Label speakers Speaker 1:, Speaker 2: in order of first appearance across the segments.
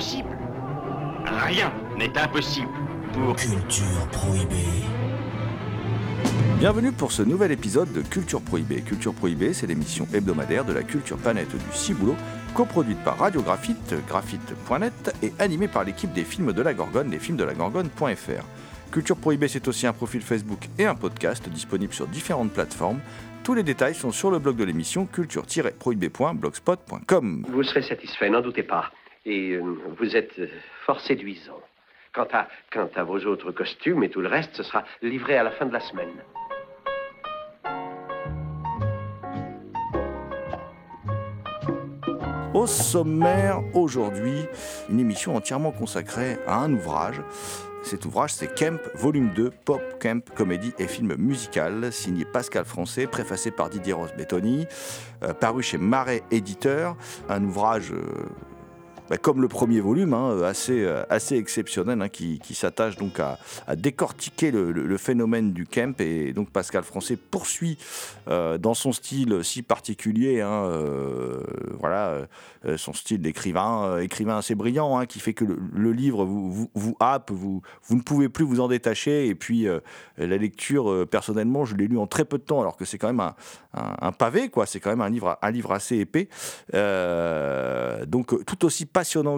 Speaker 1: Impossible Rien n'est impossible pour...
Speaker 2: Culture prohibée.
Speaker 3: Bienvenue pour ce nouvel épisode de Culture Prohibée. Culture Prohibée, c'est l'émission hebdomadaire de la culture planète du Ciboulot, coproduite par Radio Graphite, graphite.net et animée par l'équipe des films de la Gorgone, lesfilmsdelagorgone.fr. Culture Prohibée, c'est aussi un profil Facebook et un podcast disponible sur différentes plateformes. Tous les détails sont sur le blog de l'émission culture-prohibée.blogspot.com.
Speaker 4: Vous serez satisfait, n'en doutez pas. Et euh, vous êtes euh, fort séduisant. Quant à, vos autres costumes et tout le reste, ce sera livré à la fin de la semaine.
Speaker 3: Au sommaire aujourd'hui, une émission entièrement consacrée à un ouvrage. Cet ouvrage, c'est Kemp, volume 2, Pop, Kemp, comédie et film musical, signé Pascal Français, préfacé par Didier Rosbettoni, euh, paru chez Marais Éditeur. Un ouvrage bah, comme le premier volume, hein, assez, euh, assez exceptionnel, hein, qui, qui s'attache donc à, décortiquer le, phénomène du camp. Et donc Pascal Français poursuit euh, dans son style si particulier, hein, euh, voilà, son style d'écrivain, écrivain assez brillant, qui fait que le, livre vous, vous, vous happe, vous, vous ne pouvez plus vous en détacher. Et puis la lecture, personnellement, je l'ai lu en très peu de temps, alors que c'est quand même un, pavé, quoi. C'est quand même un livre, un livre assez épais. Donc tout aussi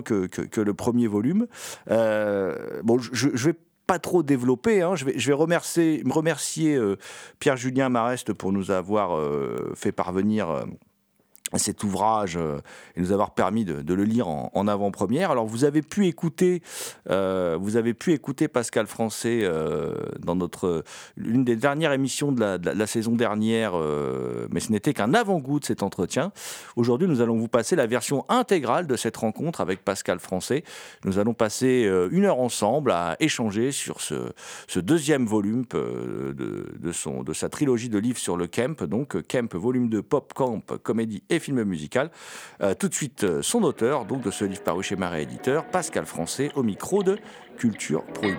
Speaker 3: que, le premier volume. Euh, bon, je, je vais pas trop développer. hein. Je vais, je vais remercier, me remercier euh, Pierre-Julien Marest pour nous avoir euh, fait parvenir. Cet ouvrage euh, et nous avoir permis de, le lire en, avant-première. Alors vous avez pu écouter, euh, vous avez pu écouter Pascal Français euh, dans notre l'une des dernières émissions de la, saison dernière, mais ce n'était qu'un avant-goût de cet entretien. Aujourd'hui, nous allons vous passer la version intégrale de cette rencontre avec Pascal Français. Nous allons passer une heure ensemble à échanger sur ce, deuxième volume de, son, de sa trilogie de livres sur le Kemp, donc Kemp volume 2, Pop Camp, comédie et film musical. Euh, tout de suite, euh, son auteur, donc de ce livre paru chez Marais Éditeur, Pascal Français, au micro de Culture Prohibée.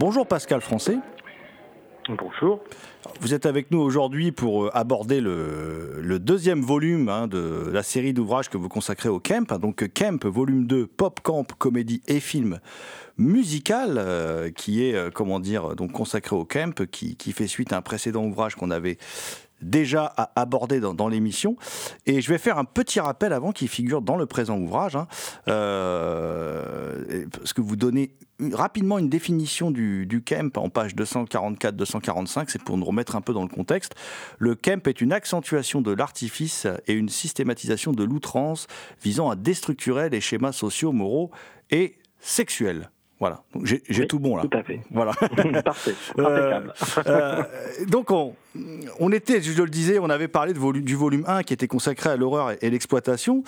Speaker 3: Bonjour Pascal Français.
Speaker 5: Bonjour.
Speaker 3: Vous êtes avec nous aujourd'hui pour euh, aborder le, deuxième volume hein, de la série d'ouvrages que vous consacrez au Camp. hein. Donc Camp, volume 2, Pop Camp, comédie et film musical, euh, qui est, euh, comment dire, donc consacré au Camp, qui, fait suite à un précédent ouvrage qu'on avait déjà abordé dans, l'émission. Et je vais faire un petit rappel avant qui figure dans le présent ouvrage, hein, parce que vous donnez rapidement une définition du, du camp en page 244-245, c'est pour nous remettre un peu dans le contexte. Le camp est une accentuation de l'artifice et une systématisation de l'outrance visant à déstructurer les schémas sociaux, moraux et sexuels. Voilà, j'ai
Speaker 5: Oui,
Speaker 3: tout bon là.
Speaker 5: Tout à fait.
Speaker 3: Voilà.
Speaker 5: Parfait.
Speaker 3: Euh,
Speaker 5: Impeccable.
Speaker 3: Euh, donc on, on était, je le disais, on avait parlé du volume 1 qui était consacré à l'horreur et, l'exploitation.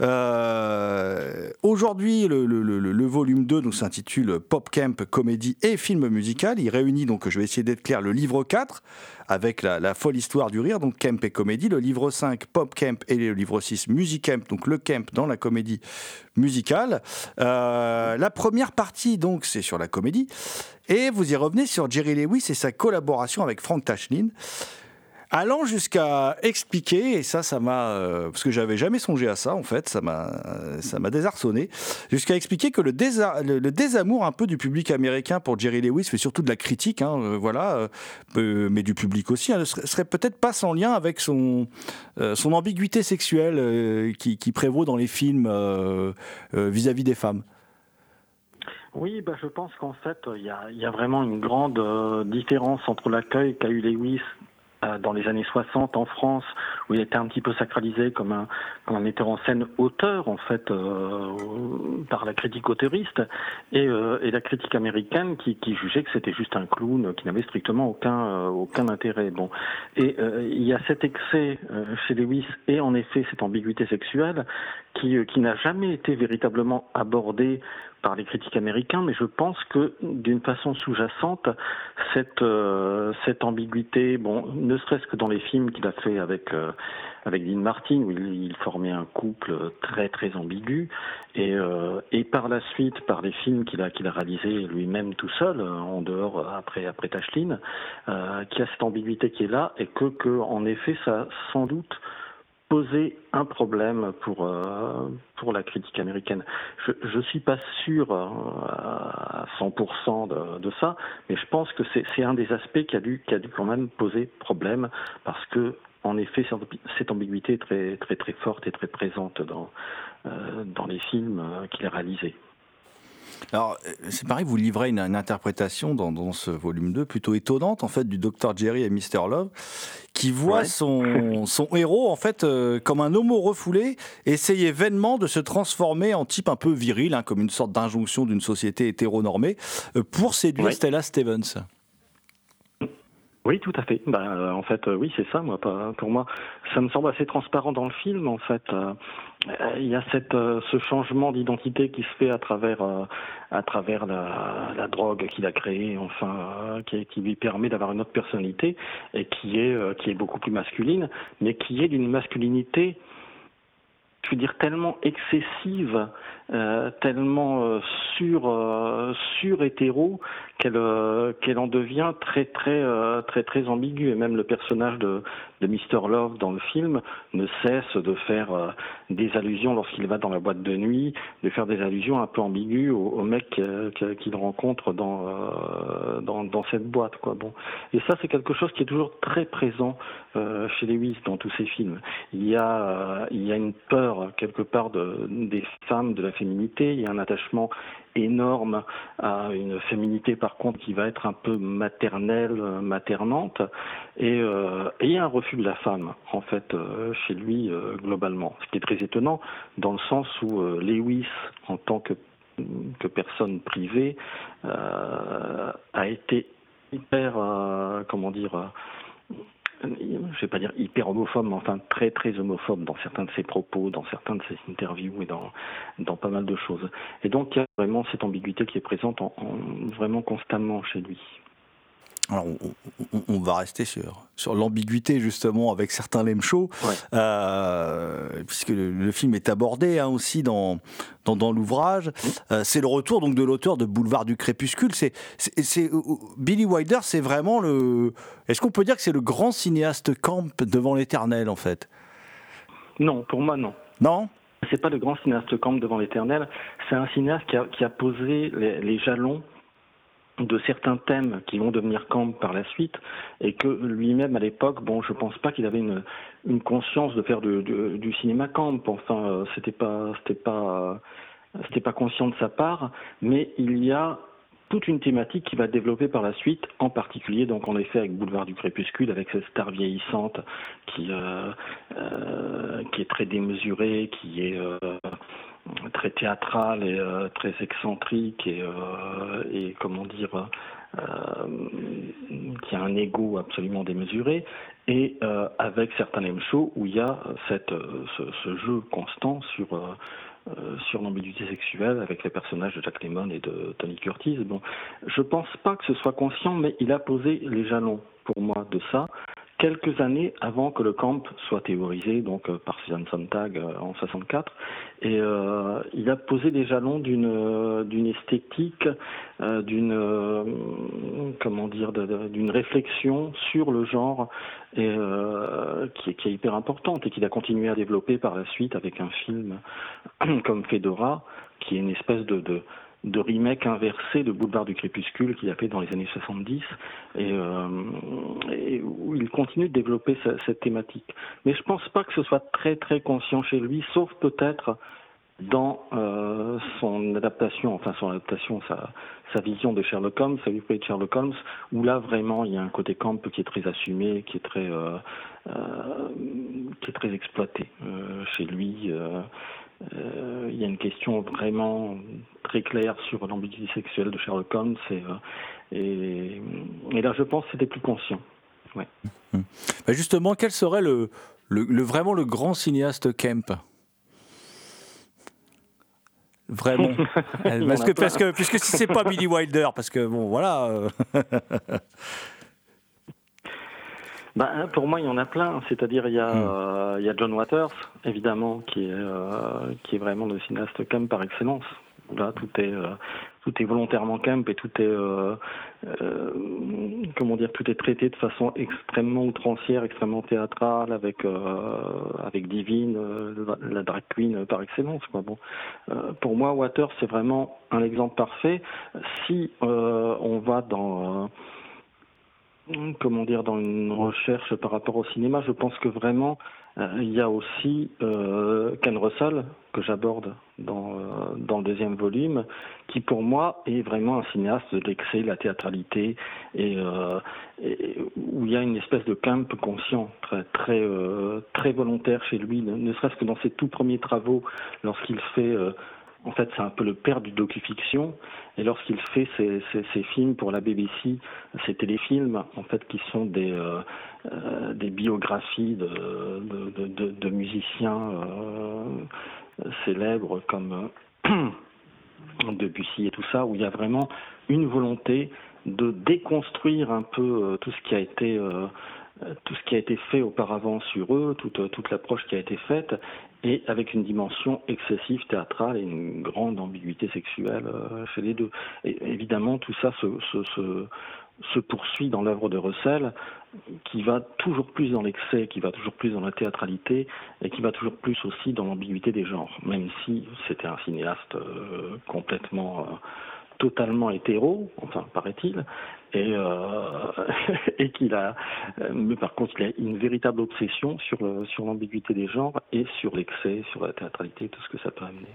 Speaker 3: Euh, Aujourd'hui, le, volume 2 donc, s'intitule Pop Camp, comédie et film musical. Il réunit, donc je vais essayer d'être clair, le livre 4 avec la, la folle histoire du rire, donc Camp et comédie, le livre 5 Pop Camp et le livre 6 Music Camp, donc le camp dans la comédie musicale. Euh, la première partie, donc, c'est sur la comédie. Et vous y revenez sur Jerry Lewis et sa collaboration avec Frank Tashlin. Allant jusqu'à expliquer, et ça, ça m'a. euh, parce que j'avais jamais songé à ça, en fait, ça m'a, euh, désarçonné, jusqu'à expliquer que le, désa- le, le désamour un peu du public américain pour Jerry Lewis, mais surtout de la critique, hein, euh, voilà, euh, mais du public aussi, hein, serait, peut-être pas sans lien avec son, son ambiguïté sexuelle qui, prévaut dans les films vis-à-vis des femmes.
Speaker 5: Oui, bah, je pense qu'en fait, il y a, y a vraiment une grande euh, différence entre l'accueil qu'a eu Lewis euh, dans les années 60 en France, où il était un petit peu sacralisé comme un, comme un metteur en scène auteur en fait euh, par la critique auteuriste et, euh, et, la critique américaine qui, qui jugeait que c'était juste un clown qui n'avait strictement aucun euh, aucun intérêt. Bon, et il y a cet excès chez Lewis et en effet cette ambiguïté sexuelle qui, qui n'a jamais été véritablement abordée par les critiques américains, mais je pense que d'une façon sous-jacente, cette, euh, cette ambiguïté, bon, ne serait-ce que dans les films qu'il a fait avec, euh, avec Dean Martin, où il, formait un couple très très ambigu, et, euh, et par la suite, par les films qu'il a, qu'il a réalisés lui-même tout seul, en dehors, après, après Tashlin, qui a cette ambiguïté qui est là, et que, que en effet, ça sans doute poser un problème pour, euh, pour la critique américaine. Je ne suis pas sûr euh, à 100% de, de, ça, mais je pense que c'est un des aspects qui a, dû, qui a dû quand même poser problème parce que en effet, cette ambiguïté est très, très, très forte et très présente dans, euh, dans les films qu'il a réalisés.
Speaker 3: Alors, euh, c'est pareil, vous livrez une, interprétation dans, ce volume 2 plutôt étonnante, en fait, du Dr. Jerry et Mr. Love, qui voit son, son, héros, en fait, euh, comme un homo refoulé, essayer vainement de se transformer en type un peu viril, hein, comme une sorte d'injonction d'une société hétéronormée, euh, pour séduire Stella Stevens.
Speaker 5: Oui, tout à fait. Bah, en fait, oui, c'est ça. Moi, pour moi, ça me semble assez transparent dans le film. En fait, euh, il y a cette, euh, ce changement d'identité qui se fait à travers, euh, à travers la, la drogue qu'il a créée, enfin, qui, qui, lui permet d'avoir une autre personnalité et qui est, qui est beaucoup plus masculine, mais qui est d'une masculinité je veux dire tellement excessive, euh, tellement sur sur hétéro qu'elle qu'elle en devient très très très très ambiguë et même le personnage de de Mr. Love dans le film ne cesse de faire euh, des allusions lorsqu'il va dans la boîte de nuit, de faire des allusions un peu ambiguës au, mec euh, qu'il rencontre dans, euh, dans, cette boîte quoi. Bon, et ça c'est quelque chose qui est toujours très présent chez Lewis dans tous ses films. Il y a il y a une peur quelque part de, des femmes, féminité. Il y a un attachement énorme à une féminité par contre qui va être un peu maternelle, maternante, et, euh, et un refus de la femme en fait euh, chez lui euh, globalement. Ce qui est très étonnant dans le sens où euh, Lewis en tant que personne privée a été hyper comment dire je vais pas dire hyper homophobe, mais enfin très très homophobe dans certains de ses propos, dans certains de ses interviews et dans, pas mal de choses. Et donc il y a vraiment cette ambiguïté qui est présente en, vraiment constamment chez lui.
Speaker 3: Alors, on, va rester sur, sur l'ambiguïté justement avec certains lame shows, euh, puisque le, film est abordé hein, aussi dans, dans, dans l'ouvrage. Euh, c'est le retour donc de l'auteur de Boulevard du Crépuscule. C'est, c'est, Billy Wilder, c'est vraiment le. Est-ce qu'on peut dire que c'est le grand cinéaste camp devant l'éternel en fait?
Speaker 5: Non, pour moi non.
Speaker 3: Non?
Speaker 5: C'est pas le grand cinéaste camp devant l'éternel, c'est un cinéaste qui a, qui a posé les, les jalons de certains thèmes qui vont devenir camp par la suite et que lui-même à l'époque bon je pense pas qu'il avait une, conscience de faire du cinéma camp. Enfin euh, c'était pas c'était pas c'était pas conscient de sa part. Mais il y a toute une thématique qui va développer par la suite, en particulier donc en effet avec Boulevard du Crépuscule, avec cette star vieillissante qui euh, euh, qui est très démesurée, qui est très théâtral et euh, très excentrique et, euh, comment dire euh, qui a un ego absolument démesuré et avec certains M shows où il y a cette, ce, ce jeu constant sur sur l'ambiguïté sexuelle avec les personnages de Jack Lemmon et de Tony Curtis. Bon, je pense pas que ce soit conscient, mais il a posé les jalons pour moi de ça quelques années avant que le camp soit théorisé donc euh, par Susan Sontag euh, en 64 et euh, il a posé des jalons d'une esthétique d'une comment dire d'une réflexion sur le genre qui, est, hyper importante et qu'il a continué à développer par la suite avec un film comme Fedora qui est une espèce de de remake inversé de Boulevard du Crépuscule qu'il a fait dans les années 70 et, euh, et où il continue de développer cette thématique. Mais je pense pas que ce soit très très conscient chez lui, sauf peut-être dans euh, son adaptation, enfin son adaptation, sa, sa vision de Sherlock Holmes, sa vie de Sherlock Holmes, où là vraiment il y a un côté camp qui est très assumé, qui est très, euh, qui est très exploité chez lui. Il y a une question vraiment très claire sur l'ambiguïté sexuelle de Sherlock Holmes et, et, et là je pense que c'était plus conscient. Ouais.
Speaker 3: Hum. Bah, justement, quel serait le, le, vraiment le grand cinéaste Kemp? Vraiment. parce, que, parce, que, puisque si c'est pas Billy Wilder, parce que bon, voilà. Euh.
Speaker 5: Ben, pour moi, il y en a plein. C'est-à-dire, il, y a, hmm. euh, il y a John Waters, évidemment, qui est, euh, qui est vraiment le cinéaste Kemp par excellence. Là, tout est, tout est volontairement camp et tout est euh, euh, comment dire tout est traité de façon extrêmement outrancière, extrêmement théâtrale avec euh, avec Divine, la drag queen par excellence. Quoi. Bon, pour moi, Water c'est vraiment un exemple parfait. Si on va dans comment dire dans une recherche par rapport au cinéma, je pense que vraiment euh, il y a aussi euh, Ken Russell, que j'aborde dans, euh, dans le deuxième volume, qui pour moi est vraiment un cinéaste de l'excès, la théâtralité, et, où il y a une espèce de camp conscient, très, très, très volontaire chez lui, ne serait-ce que dans ses tout premiers travaux, lorsqu'il fait en fait, c'est un peu le père du docu-fiction. Et lorsqu'il fait ses, films pour la BBC, ces téléfilms, en fait, qui sont des, euh, euh, des biographies de, de, musiciens euh, célèbres comme Debussy et tout ça, où il y a vraiment une volonté de déconstruire un peu tout ce qui a été tout ce qui a été fait auparavant sur eux, toute, toute l'approche qui a été faite, et avec une dimension excessive théâtrale et une grande ambiguïté sexuelle euh, chez les deux. Évidemment, tout ça se, se, se, poursuit dans l'œuvre de Russell, qui va toujours plus dans l'excès, qui va toujours plus dans la théâtralité, et qui va toujours plus aussi dans l'ambiguïté des genres, même si c'était un cinéaste euh, complètement... Euh, totalement hétéro, enfin paraît-il, et, euh, et qu'il a, euh, mais par contre, il a une véritable obsession sur sur l'ambiguïté des genres et sur l'excès, sur la théâtralité, tout ce que ça peut amener.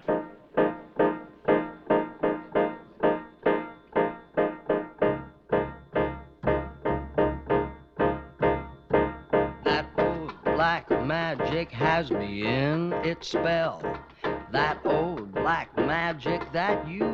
Speaker 6: Black magic has me in its spell. That old black magic that you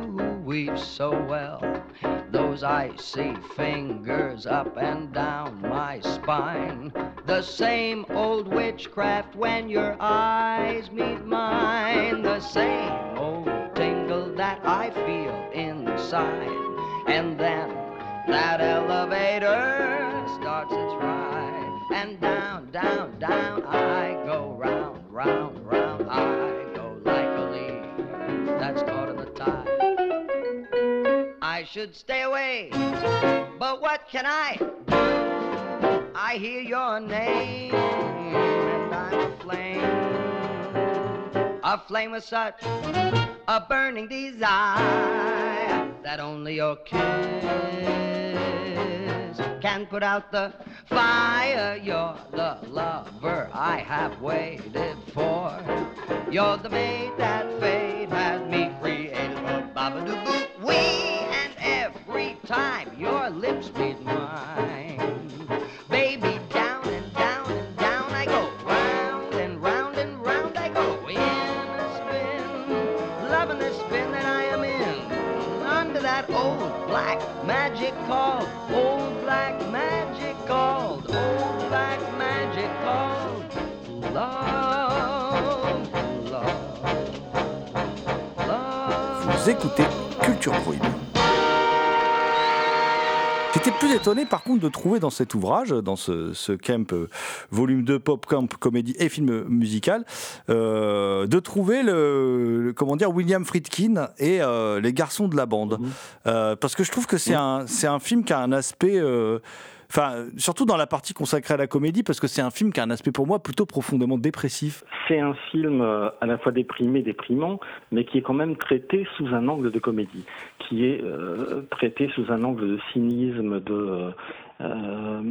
Speaker 6: weave so well. Those icy fingers up and down my spine. The same old witchcraft when your eyes meet mine. The same old tingle that I feel inside. And then that elevator starts its ride. And down, down, down I go round, round, round. I I should stay away. But what can I do? I hear your name and I'm aflame. Aflame with such a burning desire that only your kiss can put out the fire. You're the lover I have waited for. You're the mate that fate has me we doo boo, and every time your lips meet mine.
Speaker 3: Vous écoutez Culture Prohibée. J'étais plus étonné par contre de trouver dans cet ouvrage, dans ce, camp euh, volume 2 pop camp comédie et film musical, euh, de trouver le, comment dire William Friedkin et euh, les garçons de la bande, mmh. parce que je trouve que c'est mmh. un c'est un film qui a un aspect Surtout dans la partie consacrée à la comédie, parce que c'est un film qui a un aspect pour moi plutôt profondément dépressif.
Speaker 5: C'est un film euh, à la fois déprimé, déprimant, mais qui est quand même traité sous un angle de comédie, qui est euh, traité sous un angle de cynisme, de euh,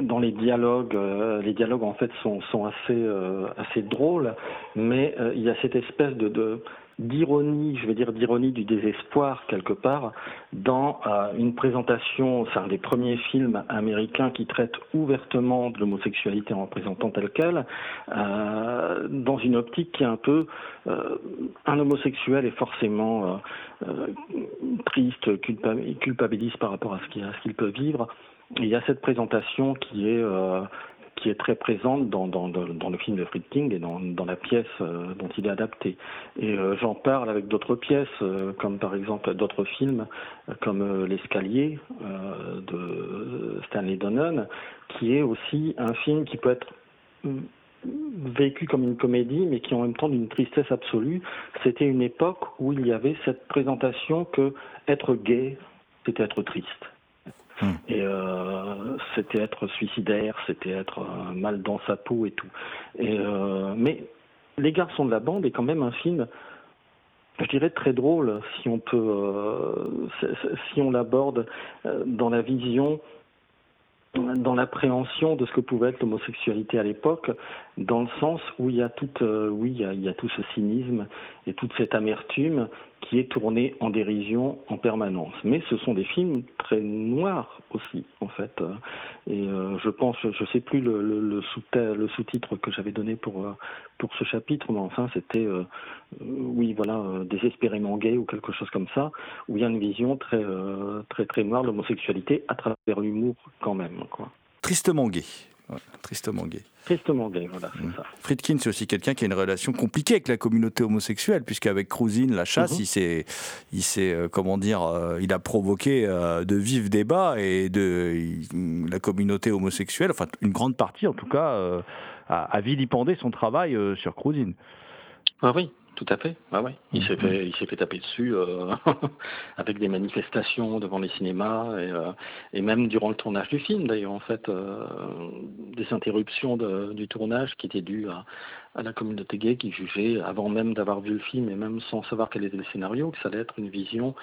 Speaker 5: dans les dialogues, les dialogues en fait sont, assez drôles, mais il y a cette espèce de d'ironie, je vais dire d'ironie du désespoir quelque part, dans euh, une présentation, c'est un des premiers films américains qui traite ouvertement de l'homosexualité en présentant telle qu'elle, euh, dans une optique qui est un peu euh, un homosexuel est forcément triste, culpabilise par rapport à ce qu'il peut vivre. il y a cette présentation qui est qui est très présente dans, le film de Friedkin et dans, dans la pièce euh, dont il est adapté. Et euh, j'en parle avec d'autres pièces, euh, comme par exemple d'autres films, comme L'escalier de Stanley Donen, qui est aussi un film qui peut être mm, vécu comme une comédie, mais qui en même temps d'une tristesse absolue. C'était une époque où il y avait cette présentation que être gay, c'était être triste. Hmm. Et euh, c'était être suicidaire, c'était être euh, mal dans sa peau et tout. Et, euh, mais Les garçons de la bande est quand même un film, je dirais très drôle si on peut, si on l'aborde dans la vision dans l'appréhension de ce que pouvait être l'homosexualité à l'époque, dans le sens où il y a tout, euh, oui, il y a, tout ce cynisme et toute cette amertume qui est tournée en dérision en permanence. Mais ce sont des films très noirs aussi, en fait. Et euh, je pense, je sais plus le, sous-titre que j'avais donné pour euh, pour ce chapitre, mais enfin c'était, euh, oui, voilà, désespérément gay ou quelque chose comme ça, où il y a une vision très très très noire de l'homosexualité à travers l'humour quand même.
Speaker 3: Tristement gay tristement gay.
Speaker 5: Tristement gay, voilà, c'est mm. ça.
Speaker 3: Friedkin, c'est aussi quelqu'un qui a une relation compliquée avec la communauté homosexuelle, puisqu'avec Cruisine, la chasse, mm-hmm. il s'est, il s'est, euh, comment dire, euh, il a provoqué euh, de vifs débats et de la communauté homosexuelle, enfin une grande partie en tout cas, a, a, vilipendé son travail sur Cruisine.
Speaker 5: Ah oui, tout à fait. Ah ouais. Il s'est fait, il s'est fait taper dessus euh, avec des manifestations devant les cinémas et, euh, et, même durant le tournage du film. D'ailleurs, en fait, euh, des interruptions de, du tournage qui étaient dues à, à, la communauté gay qui jugeait, avant même d'avoir vu le film et même sans savoir quel était le scénario, que ça allait être une vision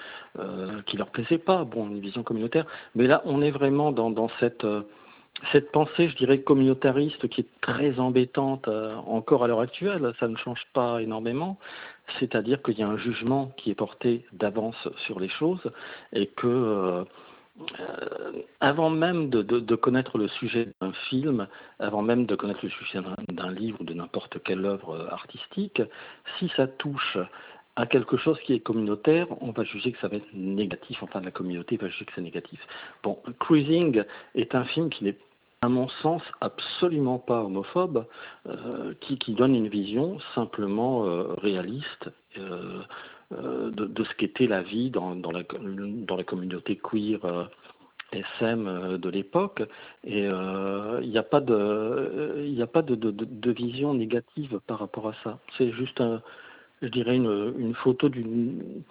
Speaker 5: qui leur plaisait pas. Bon, une vision communautaire. Mais là, on est vraiment dans, dans cette cette pensée, je dirais, communautariste qui est très embêtante euh, encore à l'heure actuelle, ça ne change pas énormément, c'est-à-dire qu'il y a un jugement qui est porté d'avance sur les choses et que euh, euh, avant même de, connaître le sujet d'un film, avant même de connaître le sujet d'un livre ou de n'importe quelle œuvre artistique, si ça touche à quelque chose qui est communautaire, on va juger que ça va être négatif, enfin la communauté va juger que c'est négatif. Bon, Cruising est un film qui n'est à mon sens, absolument pas homophobe, euh, qui, donne une vision simplement euh, réaliste euh, de, ce qu'était la vie dans, la, communauté queer SM de l'époque. Et il n'y a pas de, de, vision négative par rapport à ça. C'est juste, un, je dirais, une, une photo d'une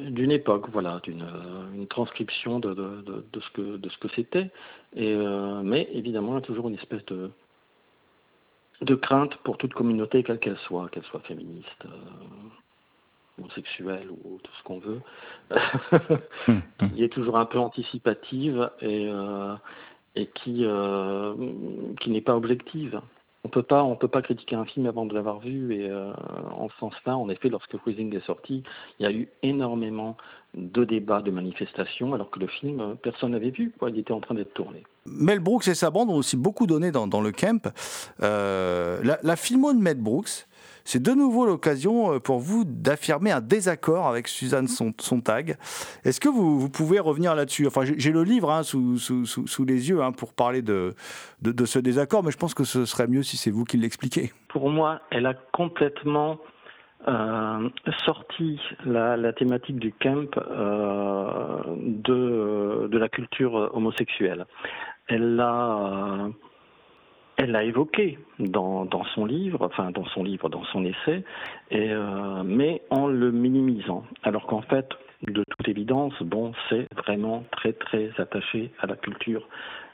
Speaker 5: d'une époque, voilà, d'une une transcription de, de, de, de, ce que de ce que c'était. Et euh, mais évidemment, il y a toujours une espèce de de crainte pour toute communauté, quelle qu'elle soit, qu'elle soit féministe, euh, homosexuelle ou tout ce qu'on veut, qui est toujours un peu anticipative et euh, et qui euh, qui n'est pas objective. On peut pas, on peut pas critiquer un film avant de l'avoir vu. Et euh, en ce sens-là, en effet, lorsque Cruising est sorti, il y a eu énormément de débats, de manifestations, alors que le film, euh, personne n'avait vu. Quoi. Il était en train d'être tourné.
Speaker 3: Mel Brooks et sa bande ont aussi beaucoup donné dans, dans le camp. Euh, la, la filmo de Mel Brooks, c'est de nouveau l'occasion euh, pour vous d'affirmer un désaccord avec Suzanne Sontag. Est-ce que vous, pouvez revenir là-dessus? Enfin, j'ai le livre hein, sous, les yeux hein, pour parler de, ce désaccord, mais je pense que ce serait mieux si c'est vous qui l'expliquez.
Speaker 5: Pour moi, elle a complètement euh, sorti la, la, thématique du camp euh, de, de la culture homosexuelle. Elle l'a elle l'a évoqué dans, son livre, enfin dans son livre, dans son essai, euh, mais en le minimisant. Alors qu'en fait, de toute évidence, bon, c'est vraiment très très attaché à la culture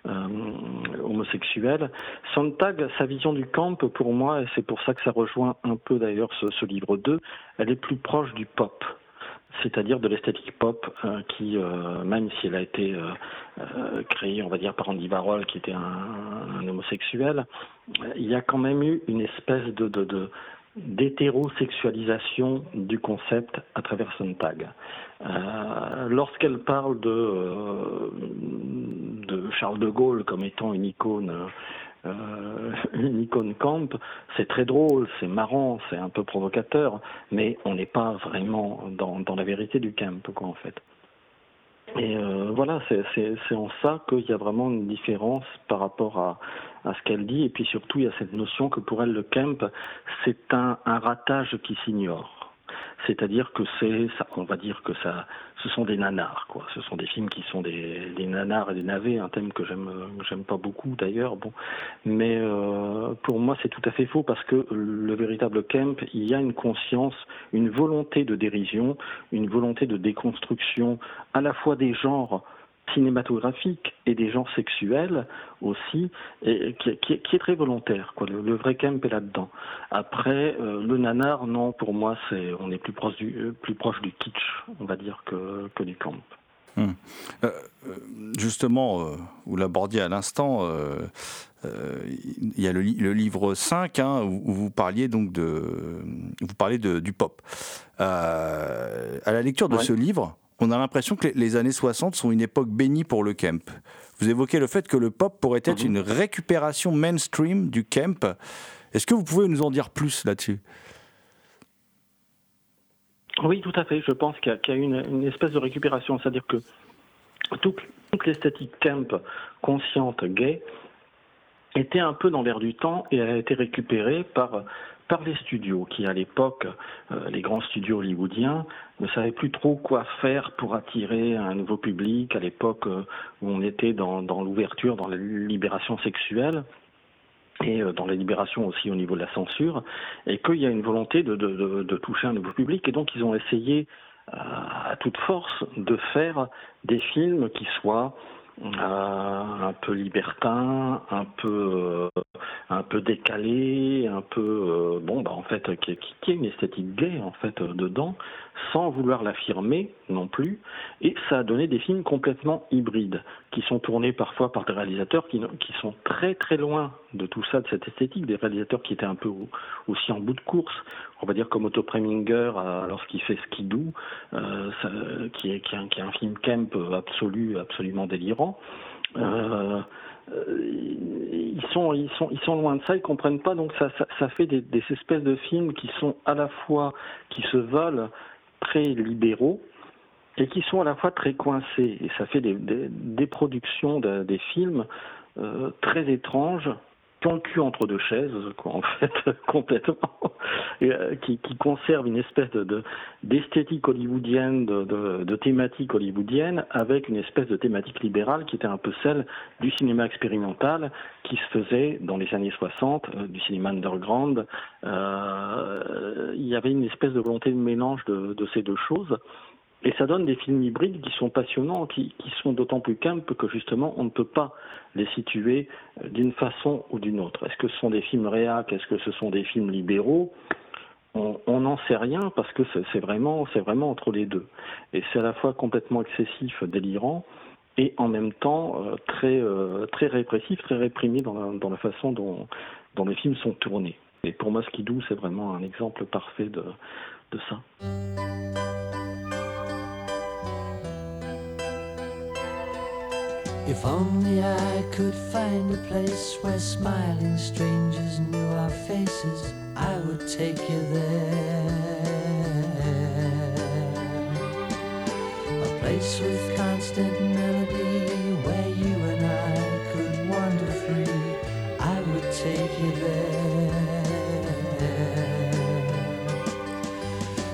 Speaker 5: euh, homosexuelle. Sontag, sa vision du camp, pour moi, et c'est pour ça que ça rejoint un peu d'ailleurs ce, ce livre 2, elle est plus proche du pop c'est-à-dire de l'esthétique pop euh, qui, euh, même si elle a été euh, créée, on va dire, par Andy Warhol, qui était un, homosexuel, il y a quand même eu une espèce de, d'hétérosexualisation du concept à travers Sontag. Euh, Lorsqu'elle parle de, de Charles de Gaulle comme étant une icône euh, une icône camp, c'est très drôle, c'est marrant, c'est un peu provocateur, mais on n'est pas vraiment dans, dans, la vérité du camp, quoi, en fait. Et euh, voilà, c'est en ça qu'il y a vraiment une différence par rapport à, à ce qu'elle dit, et puis surtout il y a cette notion que pour elle le camp, c'est un, un ratage qui s'ignore c'est-à-dire que c'est, on va dire que ça, ce sont des nanars, quoi. Ce sont des films qui sont des, nanars et des navets, un thème que j'aime, j'aime pas beaucoup d'ailleurs. Bon, mais euh, pour moi c'est tout à fait faux parce que le véritable camp, il y a une conscience, une volonté de dérision, une volonté de déconstruction à la fois des genres cinématographique et des genres sexuels aussi, et qui, est très volontaire. Quoi. Le, vrai camp est là-dedans. Après, euh, le nanar, non, pour moi, c'est on est plus proche du euh, plus proche du kitsch, on va dire, que, que du camp.
Speaker 3: Hum. Euh, justement, vous l'abordiez à l'instant, il y a le, livre 5 hein, où, vous parliez donc de, vous parlez de, du pop. à la lecture de ce livre, on a l'impression que les années 60 sont une époque bénie pour le camp. Vous évoquez le fait que le pop pourrait être une récupération mainstream du camp. Est-ce que vous pouvez nous en dire plus là-dessus?
Speaker 5: Oui, tout à fait. Je pense qu'il y a, une, une, espèce de récupération. C'est-à-dire que toute, l'esthétique camp consciente, gay, était un peu dans l'air du temps et a été récupérée par par les studios qui, à l'époque, euh, les grands studios hollywoodiens, ne savaient plus trop quoi faire pour attirer un nouveau public, à l'époque euh, où on était dans, l'ouverture, dans la libération sexuelle et euh, dans la libération aussi au niveau de la censure, et qu'il y a une volonté de, toucher un nouveau public, et donc ils ont essayé à toute force de faire des films qui soient un peu libertin, un peu euh, un peu décalé, un peu euh, bon bah en fait qui, qui, a une esthétique gay en fait dedans, sans vouloir l'affirmer non plus, et ça a donné des films complètement hybrides, qui sont tournés parfois par des réalisateurs qui, qui sont très très loin de tout ça, de cette esthétique, des réalisateurs qui étaient un peu aussi en bout de course, on va dire comme Otto Preminger lorsqu'il fait Skidoo, euh, qui, est, qui, est un, film camp absolu, absolument délirant. Euh, ils sont, ils sont, ils sont loin de ça, ils comprennent pas. Donc ça, ça, fait des, des, espèces de films qui sont à la fois qui se veulent très libéraux et qui sont à la fois très coincés. Et ça fait des, des, productions des films euh, très étranges le cul entre deux chaises, quoi, en fait, complètement, euh, qui, qui conserve une espèce de d'esthétique hollywoodienne, de, de, de, thématique hollywoodienne, avec une espèce de thématique libérale qui était un peu celle du cinéma expérimental qui se faisait dans les années 60, euh, du cinéma underground. Euh, il y avait une espèce de volonté de mélange de, de ces deux choses. Et ça donne des films hybrides qui sont passionnants, qui, sont d'autant plus camp que justement on ne peut pas les situer euh, d'une façon ou d'une autre. Est-ce que ce sont des films réac Est-ce que ce sont des films libéraux? On n'en sait rien parce que c'est vraiment, vraiment entre les deux. Et c'est à la fois complètement excessif, délirant, et en même temps euh, très, euh, très répressif, très réprimé dans la, façon dont, les films sont tournés. Et pour moi, Skidoo, c'est vraiment un exemple parfait de ça.
Speaker 2: If only I could find a place where smiling strangers knew our faces, I would take you there. A place with constant melody where you and I could wander free, I would take you there.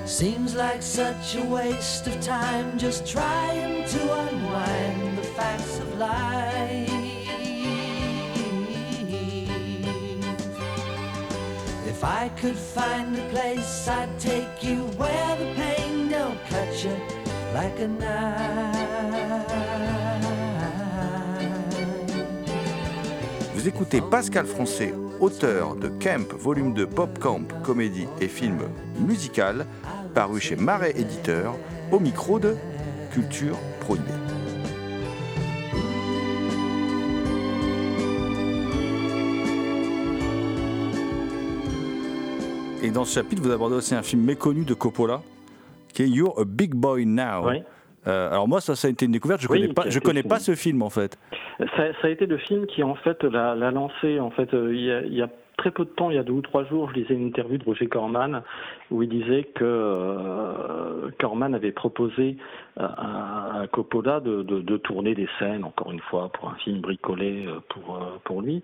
Speaker 2: Seems like such a waste of time just trying to unwind I could find a place, I'd take you where the pain don't cut you like a knife.
Speaker 3: Vous écoutez Pascal Français, auteur de Camp, volume 2, Pop Camp, comédie et film musical, paru chez Marais Éditeur, au micro de Culture Prohibée. Et dans ce chapitre, vous abordez aussi un film méconnu de Coppola, qui est You're a Big Boy Now.
Speaker 5: Oui.
Speaker 3: Euh, alors moi, ça, ça a été une découverte. Je
Speaker 5: Oui,
Speaker 3: connais pas, je connais pas ce film en fait.
Speaker 5: Ça, ça a été le film qui en fait l'a l'a lancé. En fait, euh, il y, a, il y a très peu de temps, il y a deux ou trois jours, je lisais une interview de Roger Corman où il disait que euh, Corman avait proposé à, à Coppola de, de- de tourner des scènes, encore une fois, pour un film bricolé pour pour lui,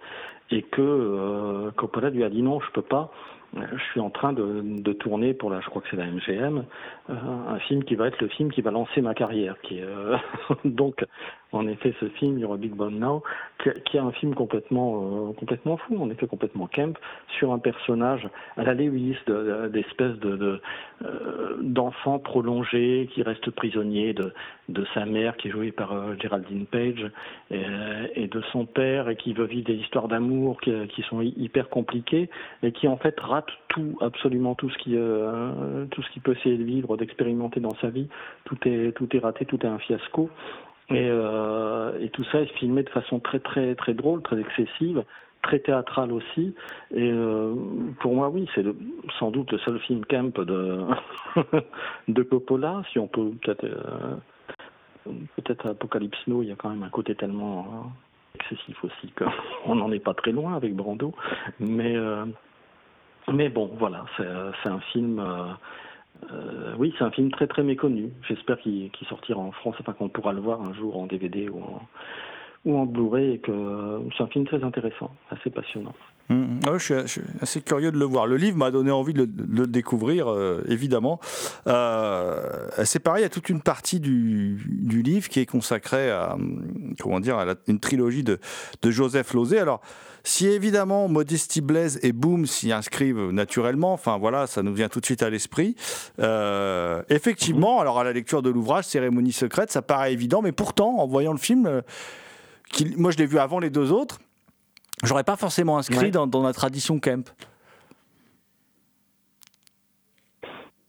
Speaker 5: et que euh, Coppola lui a dit non, je peux pas. Je suis en train de, de tourner pour la, je crois que c'est la MGM, un film qui va être le film qui va lancer ma carrière. Qui euh, donc, en effet, ce film, You're a Big Bone Now, qui, qui est un film complètement, euh, complètement fou, en effet complètement camp, sur un personnage à la Lewis, de- de- d'espèce de, de, euh, d'enfant prolongé qui reste prisonnier de, sa mère, qui est jouée par euh, Geraldine Page, et, de son père, et qui veut vivre des histoires d'amour qui, qui sont hy- hyper compliquées, et qui en fait rate tout, absolument tout ce qui, euh, tout ce qu'il peut essayer de d'expérimenter dans sa vie. Tout est, tout est raté, tout est un fiasco. Et, euh, et tout ça est filmé de façon très très très drôle, très excessive, très théâtrale aussi. Et euh, pour moi, oui, c'est sans doute le seul film camp de de Coppola, si on peut peut-être euh, peut-être Apocalypse Now, il y a quand même un côté tellement excessif aussi qu'on n'en est pas très loin avec Brando. Mais mais bon, voilà, c'est un film. Euh, oui, c'est un film très très méconnu. J'espère qu'il sortira en France, enfin qu'on pourra le voir un jour en DVD ou en, ou en Blu-ray, et que c'est un film très intéressant, assez passionnant.
Speaker 3: Mm, ouais, je, suis, je suis assez curieux de le voir. Le livre m'a donné envie de le, de le découvrir, euh, évidemment. Euh, c'est pareil, il y a toute une partie du, du livre qui est consacrée à, comment dire, à la- une trilogie de, de Joseph Losey. Alors, si évidemment Modesty Blaise et Boom s'y inscrivent naturellement, enfin voilà, ça nous vient tout de suite à l'esprit. Euh, effectivement, alors à la lecture de l'ouvrage Cérémonie secrète, ça paraît évident, mais pourtant, en voyant le film, moi je l'ai vu avant les deux autres, j'aurais pas forcément inscrit
Speaker 5: Ouais.
Speaker 3: dans, dans la tradition Kemp.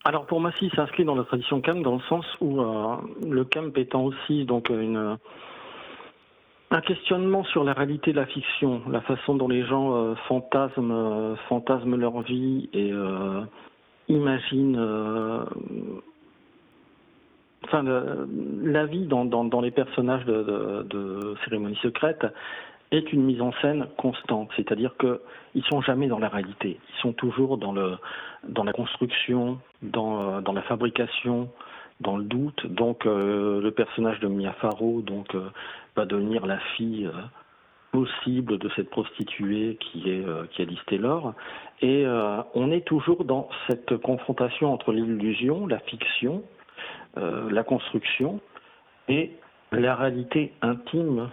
Speaker 5: Alors pour moi, si, ça s'inscrit dans la tradition camp dans le sens où euh, le camp étant aussi donc une un questionnement sur la réalité de la fiction, la façon dont les gens euh, fantasment, euh, fantasment leur vie et imaginent, enfin, le- la vie dans, dans, dans les personnages de, de, de Cérémonie secrète est une mise en scène constante, c'est-à-dire que ils sont jamais dans la réalité, ils sont toujours dans le dans la construction, dans, euh, dans la fabrication, dans le doute. Donc euh, le personnage de Mia Farrow donc, euh, va devenir la fille possible de cette prostituée qui est, qui est Taylor. Et on est toujours dans cette confrontation entre l'illusion, la fiction, la construction et la réalité intime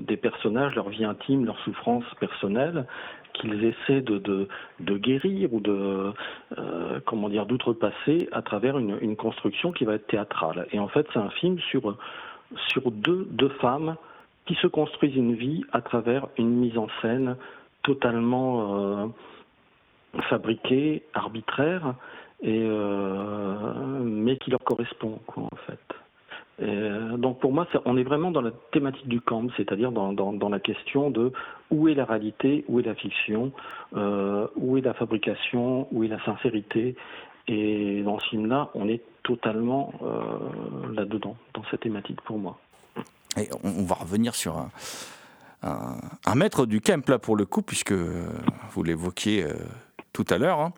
Speaker 5: des personnages, leur vie intime, leur souffrance personnelle, qu'ils essaient de, guérir ou de euh, comment dire d'outrepasser à travers une, construction qui va être théâtrale. Et en fait, c'est un film sur deux femmes qui se construisent une vie à travers une mise en scène totalement euh, fabriquée, arbitraire, et euh, mais qui leur correspond quoi en fait. Euh, donc pour moi, on est vraiment dans la thématique du camp, c'est-à-dire dans, la question de où est la réalité, où est la fiction, euh, où est la fabrication, où est la sincérité. Et dans ce film-là, on est totalement euh, là-dedans, dans cette thématique pour moi.
Speaker 3: On, va revenir sur un, maître du camp, là, pour le coup, puisque vous l'évoquiez tout à l'heure. hein.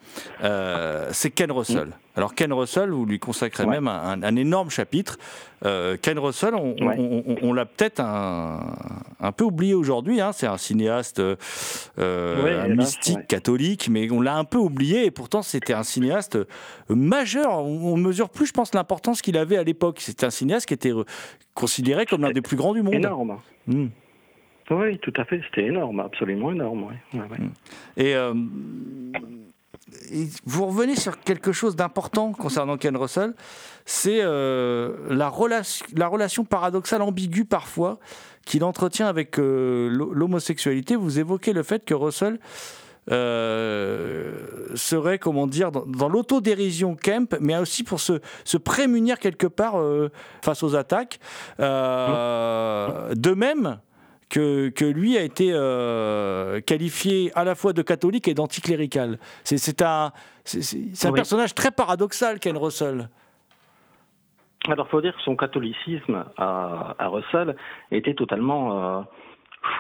Speaker 3: C'est Ken Russell. Alors, Ken Russell, vous lui consacrez
Speaker 5: Ouais.
Speaker 3: même un, un énorme chapitre. Euh, Ken Russell, on, on-
Speaker 5: Ouais.
Speaker 3: on- on- on l'a peut-être un, un peu oublié aujourd'hui. hein. C'est un cinéaste euh,
Speaker 5: Ouais,
Speaker 3: un
Speaker 5: hélas,
Speaker 3: mystique catholique, mais on l'a un peu oublié. Et pourtant, c'était un cinéaste majeur. On ne mesure plus, je pense, l'importance qu'il avait à l'époque. C'était un cinéaste qui était euh, considéré comme l'un des plus grands du monde.
Speaker 5: Énorme.
Speaker 3: Mm.
Speaker 5: Oui, tout à fait. C'était énorme, absolument énorme. ouais.
Speaker 3: Et, euh, et vous revenez sur quelque chose d'important concernant Ken Russell, c'est euh, la, relation, la relation paradoxale, ambiguë parfois, qu'il entretient avec euh, l'ho- l'homosexualité. Vous évoquez le fait que Russell euh, serait, comment dire, dans, dans l'autodérision Kemp, mais aussi pour se, se prémunir quelque part face aux attaques. Euh, De même que, que lui a été euh, qualifié à la fois de catholique et d'anticlérical. C'est un, personnage très paradoxal, Ken Russell.
Speaker 5: Alors, il faut dire que son catholicisme à, à Russell était totalement euh,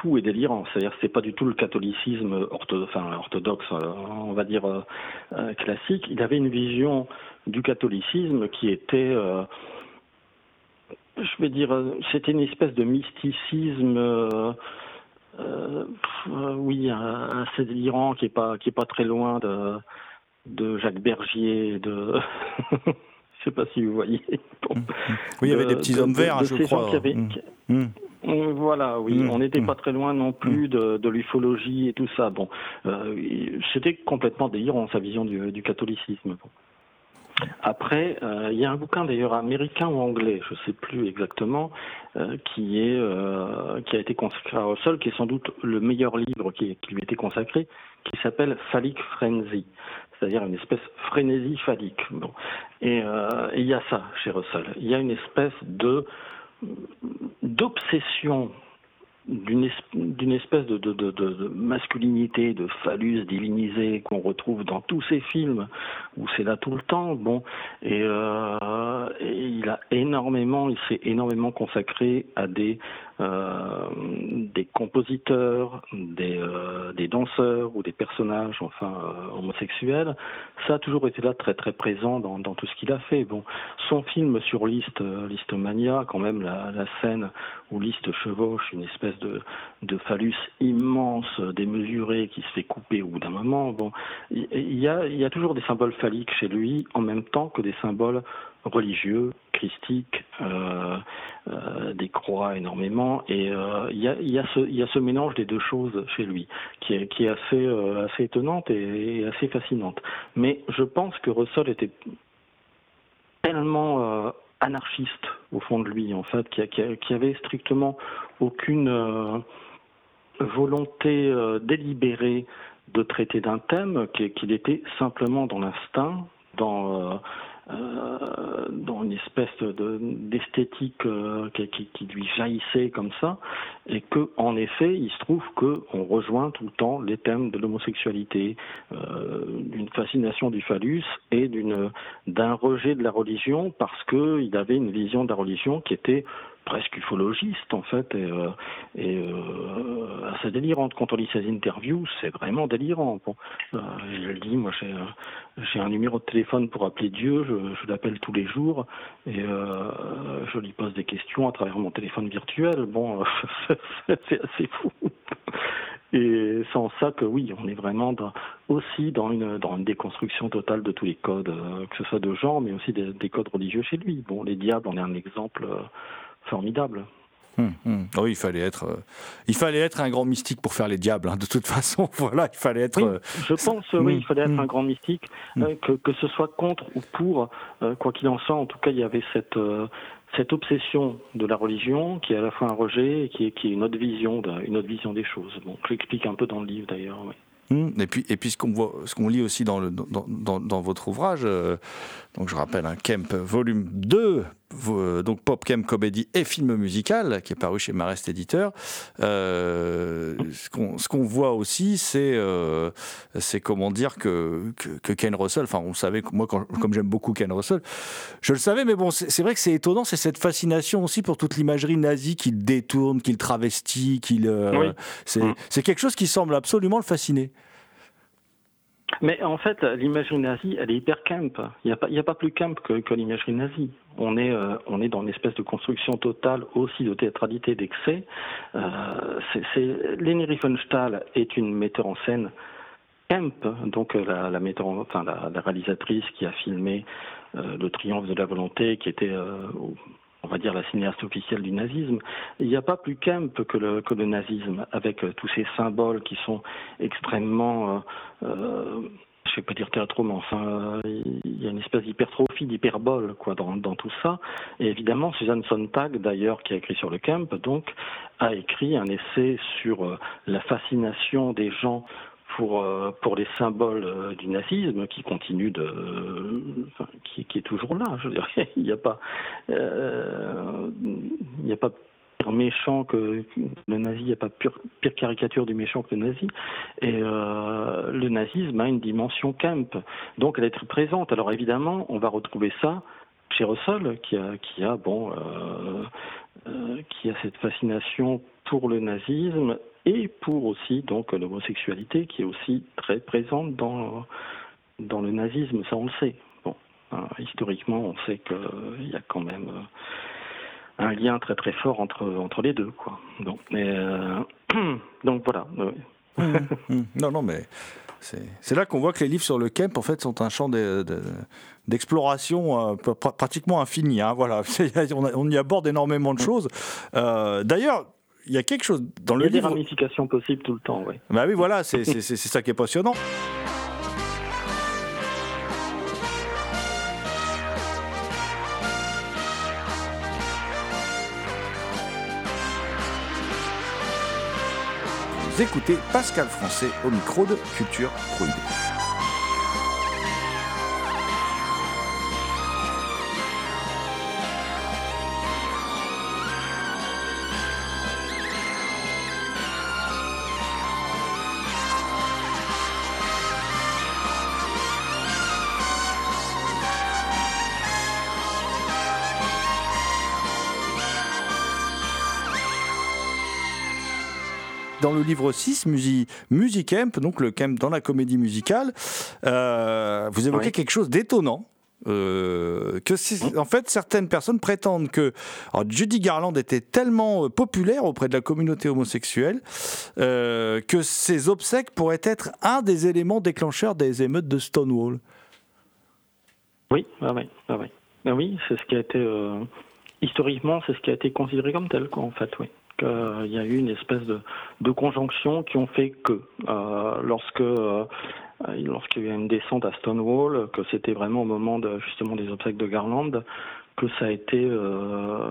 Speaker 5: fou et délirant. C'est-à-dire, c'est pas du tout le catholicisme orthodoxe, euh, on va dire classique. Il avait une vision du catholicisme qui était je vais dire, euh, c'était une espèce de mysticisme, euh, euh, oui, assez délirant, qui est pas, qui est pas très loin de, de Jacques Bergier, de. je sais pas si vous voyez.
Speaker 3: Mmh, mmh. Oui, il y avait des petits hommes verts, je crois.
Speaker 5: Mmh. Voilà, oui, on n'était pas très loin non plus de, de l'ufologie et tout ça. Bon, c'était complètement délirant sa vision du, du catholicisme. Après, euh, il y a un bouquin d'ailleurs américain ou anglais, je ne sais plus exactement, euh, qui est euh, qui a été consacré à Russell, qui est sans doute le meilleur livre qui, lui a été consacré, qui s'appelle Phallic Frenzy, c'est-à-dire une espèce frénésie phallique. Bon. Et il y a ça chez Russell. Il y a une espèce de d'obsession d'une espèce de, masculinité, de phallus divinisé qu'on retrouve dans tous ces films où c'est là tout le temps. Bon, et, euh, et il a énormément, il s'est énormément consacré à des des compositeurs, des, euh, des danseurs ou des personnages, enfin euh, homosexuels. Ça a toujours été là très très présent dans, tout ce qu'il a fait. Bon, son film sur Liste, Liste Mania, quand même la, scène où Liste chevauche une espèce de, phallus immense, démesuré, qui se fait couper au bout d'un moment. Bon, il y a, y a toujours des symboles phalliques chez lui, en même temps que des symboles religieux, christiques, euh, euh, des croix énormément, et euh, il y, a, ce, mélange des deux choses chez lui, qui est, est assez, étonnante et, assez fascinante. Mais je pense que Russell était tellement anarchiste au fond de lui, en fait, qui, qui, qui avait strictement aucune volonté délibérée de traiter d'un thème, qu'il était simplement dans l'instinct, dans euh, dans une espèce d'esthétique euh, qui, qui, lui jaillissait comme ça, et que en effet, il se trouve que on rejoint tout le temps les thèmes de l'homosexualité, euh, d'une fascination du phallus et d'une d'un rejet de la religion parce que il avait une vision de la religion qui était presque ufologiste en fait et, euh, et euh, assez délirante. Quand on lit ses interviews, c'est vraiment délirant. Bon, euh, je le dis, moi j'ai un numéro de téléphone pour appeler Dieu, je, l'appelle tous les jours et euh, je lui pose des questions à travers mon téléphone virtuel. Bon, c'est assez fou. Et sans ça que oui, on est vraiment aussi dans une, dans une déconstruction totale de tous les codes, euh, que ce soit de genre, mais aussi des, des, codes religieux chez lui. Bon, les diables, on est un exemple formidable.
Speaker 3: Hum, hum. Oui, il fallait être, euh, il fallait être un grand mystique pour faire les diables. Hein. De toute façon, voilà, il fallait être.
Speaker 5: Euh, je pense, oui, hum, il fallait être un grand mystique, euh, que, que ce soit contre ou pour, quoi qu'il en soit. En tout cas, il y avait cette cette obsession de la religion qui est à la fois un rejet et qui est, qui est une autre vision, une autre vision des choses. Bon, je l'explique un peu dans le livre d'ailleurs. Oui.
Speaker 3: Et puis, et puis ce qu'on voit, ce qu'on lit aussi dans, le, dans, dans, dans votre ouvrage, donc je rappelle un Kemp volume 2, euh, donc Pop Camp Comédie et film musical, qui est paru chez Marest Éditeur. Euh, ce qu'on voit aussi, c'est euh, comment dire que, que, Ken Russell, enfin on savait, moi quand, comme j'aime beaucoup Ken Russell, je le savais, mais bon, c'est vrai que c'est étonnant, c'est cette fascination aussi pour toute l'imagerie nazie qu'il détourne, qu'il travestit, qu'il... Euh, mm. C'est quelque chose qui semble absolument le fasciner.
Speaker 5: Mais en fait, l'imagerie nazie, elle est hyper camp. Il n'y a, pas, a pas plus camp que, l'imagerie nazie. On est, euh, on est dans une espèce de construction totale aussi de théâtralité, d'excès. Euh, Leni Riefenstahl est une metteur en scène camp, donc euh, la, metteur la, réalisatrice qui a filmé euh, Le Triomphe de la volonté, qui était on va dire la cinéaste officielle du nazisme, il n'y a pas plus camp que le, que le nazisme, avec euh, tous ces symboles qui sont extrêmement, euh, euh, je ne vais pas dire théâtraux, mais enfin, il y a une espèce d'hypertrophie, d'hyperbole quoi dans, tout ça. Et évidemment, Suzanne Sontag, d'ailleurs, qui a écrit sur le camp, donc, a écrit un essai sur la fascination des gens pour euh, pour les symboles euh, du nazisme qui continue de qui, qui, est toujours là je veux dire il n'y a pas euh, il n'y a pas pire méchant que le nazi, il n'y a pas pire, pire, caricature du méchant que le nazi. Et euh, le nazisme a une dimension camp, donc elle est très présente. Alors évidemment, on va retrouver ça chez Russell, qui a, qui a bon, euh, euh, qui a cette fascination pour le nazisme et pour aussi donc l'homosexualité, qui est aussi très présente dans dans le nazisme. Ça, on le sait. Historiquement, on sait qu'il y a quand même un lien très très fort entre entre les deux quoi. Donc mais euh, donc voilà.
Speaker 3: Mmh, mmh. non non mais c'est là qu'on voit que les livres sur le Kemp en fait sont un champ d'exploration de, euh, pratiquement infini. Hein, voilà, on, on, y aborde énormément de choses. Euh, D'ailleurs, il y a quelque chose dans le livre.
Speaker 5: Il y a des ramifications possibles tout le temps, oui.
Speaker 3: Bah oui, voilà, c'est ça qui est passionnant. Écoutez Pascal Français au micro de Culture Prohibée. Le livre 6, Music, Camp, donc le camp dans la comédie musicale, euh, vous évoquez quelque chose d'étonnant. Euh, que en fait certaines personnes prétendent que Judy Garland était tellement euh, populaire auprès de la communauté homosexuelle que ses obsèques pourraient être un des éléments déclencheurs des émeutes de Stonewall.
Speaker 5: Oui, ah oui, ah oui. Ah oui c'est ce qui a été historiquement c'est ce qui a été considéré comme tel quoi en fait oui qu'il y a eu une espèce de, conjonction qui ont fait que euh, lorsque euh, lorsqu'il y a eu une descente à Stonewall, que c'était vraiment au moment justement des obsèques de Garland, que ça a été euh,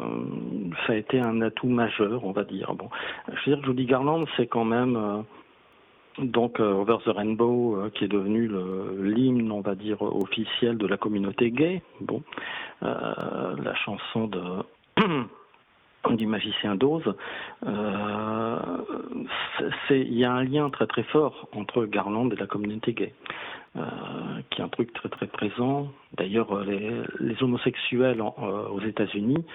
Speaker 5: ça a été un atout majeur, on va dire. Bon, je veux dire, Judy Garland, c'est quand même euh, donc euh, Over the Rainbow, euh, qui est devenu l'hymne, on va dire, officiel de la communauté gay. Bon, la chanson de du magicien d'Oz, euh, il y a un lien très très fort entre Garland et la communauté gay, euh, qui est un truc très très présent. D'ailleurs, les, homosexuels euh, aux États-Unis,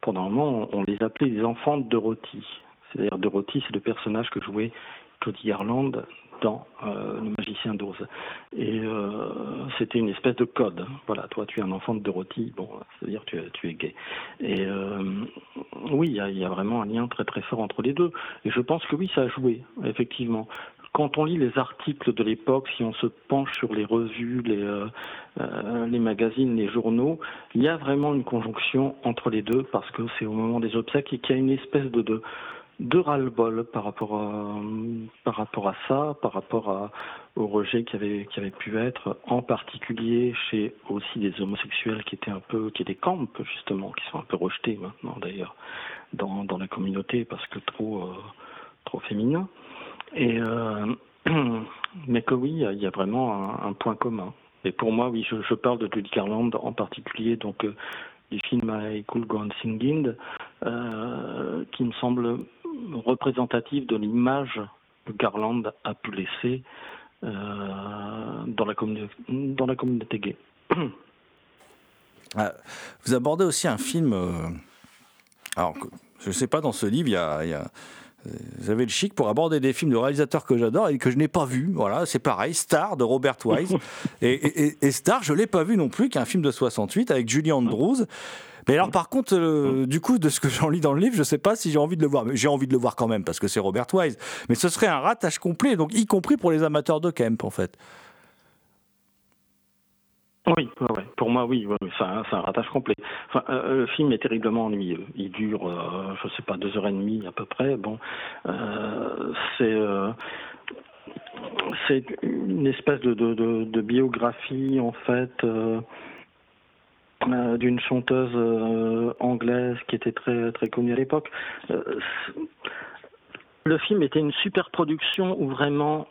Speaker 5: pendant un moment, on, les appelait les enfants de Dorothy. C'est-à-dire Dorothy, c'est le personnage que jouait Cody Garland dans euh, Le Magicien d'Oz. Et euh, c'était une espèce de code. Voilà, toi tu es un enfant de Dorothy, bon, c'est-à-dire tu, tu es gay. Et euh, oui, il y, a vraiment un lien très très fort entre les deux. Et je pense que oui, ça a joué, effectivement quand on lit les articles de l'époque, si on se penche sur les revues, les, euh, magazines, les journaux, il y a vraiment une conjonction entre les deux parce que c'est au moment des obsèques et qu'il y a une espèce de, de ras-le-bol par rapport à par rapport à ça, par rapport à, au rejet qui avait qui avait pu être, en particulier chez aussi des homosexuels qui étaient un peu qui étaient camps justement, qui sont un peu rejetés maintenant d'ailleurs dans dans la communauté parce que trop euh, trop féminin. Et euh, mais que oui, il y a vraiment un, point commun. Et pour moi, oui, je, parle de Judy Garland en particulier, donc euh, du film I Cool Gone Singing, euh, qui me semble représentatif de l'image que Garland a pu laisser euh, dans, la dans la communauté gay.
Speaker 3: Ah, vous abordez aussi un film. Euh, alors, je ne sais pas, dans ce livre, il y a, il y a vous avez le chic pour aborder des films de réalisateurs que j'adore et que je n'ai pas vu. Voilà, c'est pareil. Star de Robert Wise. et, et, Star, je l'ai pas vu non plus, qu'un film de 68 avec Julie Andrews. Mais alors, par contre, euh, du coup, de ce que j'en lis dans le livre, je ne sais pas si j'ai envie de le voir. Mais j'ai envie de le voir quand même parce que c'est Robert Wise. Mais ce serait un ratage complet, donc y compris pour les amateurs de Kemp, en fait.
Speaker 5: Oui, pour moi, oui, c'est un, ratage complet. Enfin, euh, le film est terriblement ennuyeux. Il dure, euh, je ne sais pas, deux heures et demie à peu près. Bon, euh, c'est c'est une espèce de, de, de, biographie en fait d'une chanteuse anglaise qui était très très connue à l'époque. le film était une super production où vraiment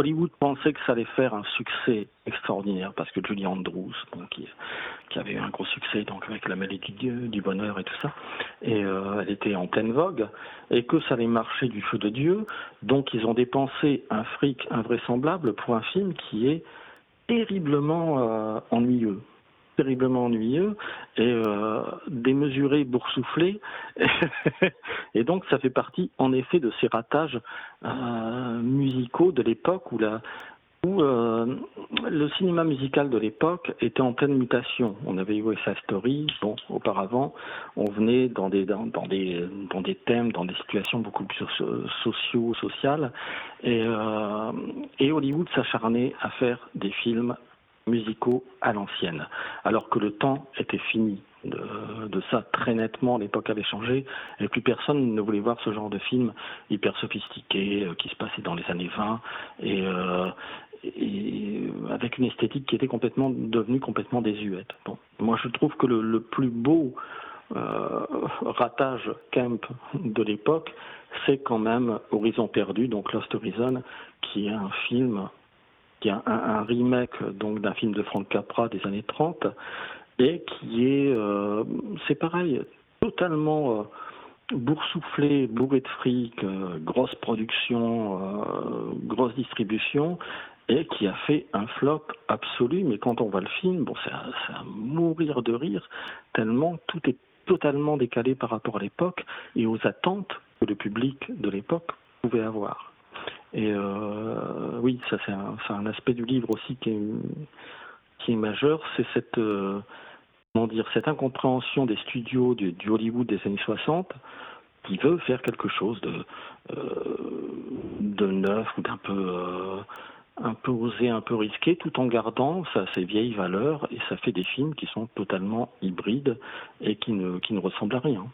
Speaker 5: Hollywood pensait que ça allait faire un succès extraordinaire parce que Julie Andrews, qui, avait eu un gros succès donc avec la maladie du, bonheur et tout ça, et euh, elle était en pleine vogue, et que ça allait marcher du feu de Dieu. Donc ils ont dépensé un fric invraisemblable pour un film qui est terriblement euh, ennuyeux terriblement ennuyeux et euh, démesuré, boursouflé. et donc ça fait partie en effet de ces ratages euh, musicaux de l'époque où la, où le cinéma musical de l'époque était en pleine mutation. On avait eu sa Story, bon, auparavant, on venait dans des, dans, des, dans des thèmes, dans des situations beaucoup plus sociaux, sociales, et, euh, et Hollywood s'acharnait à faire des films musicaux à l'ancienne, alors que le temps était fini. De, ça très nettement, l'époque avait changé, et plus personne ne voulait voir ce genre de film hyper sophistiqué euh, qui se passait dans les années 20 et, euh, et avec une esthétique qui était complètement devenue complètement désuète. Bon, moi je trouve que le, plus beau euh, ratage camp de l'époque, c'est quand même Horizon perdu, donc Lost Horizon, qui est un film qui est un, remake donc d'un film de Frank Capra des années 30 et qui est euh, c'est pareil totalement euh, boursouflé, bourré de fric, euh, grosse production, grosse distribution et qui a fait un flop absolu. Mais quand on voit le film, bon, c'est à, mourir de rire tellement tout est totalement décalé par rapport à l'époque et aux attentes que le public de l'époque pouvait avoir. Et euh, oui, ça c'est un, aspect du livre aussi qui est, majeur, c'est cette euh, comment dire cette incompréhension des studios du, Hollywood des années 60 qui veut faire quelque chose de euh, de neuf ou d'un peu un peu osé, un peu risqué, tout en gardant ça, ses vieilles valeurs, et ça fait des films qui sont totalement hybrides et qui ne, qui ne ressemblent à rien.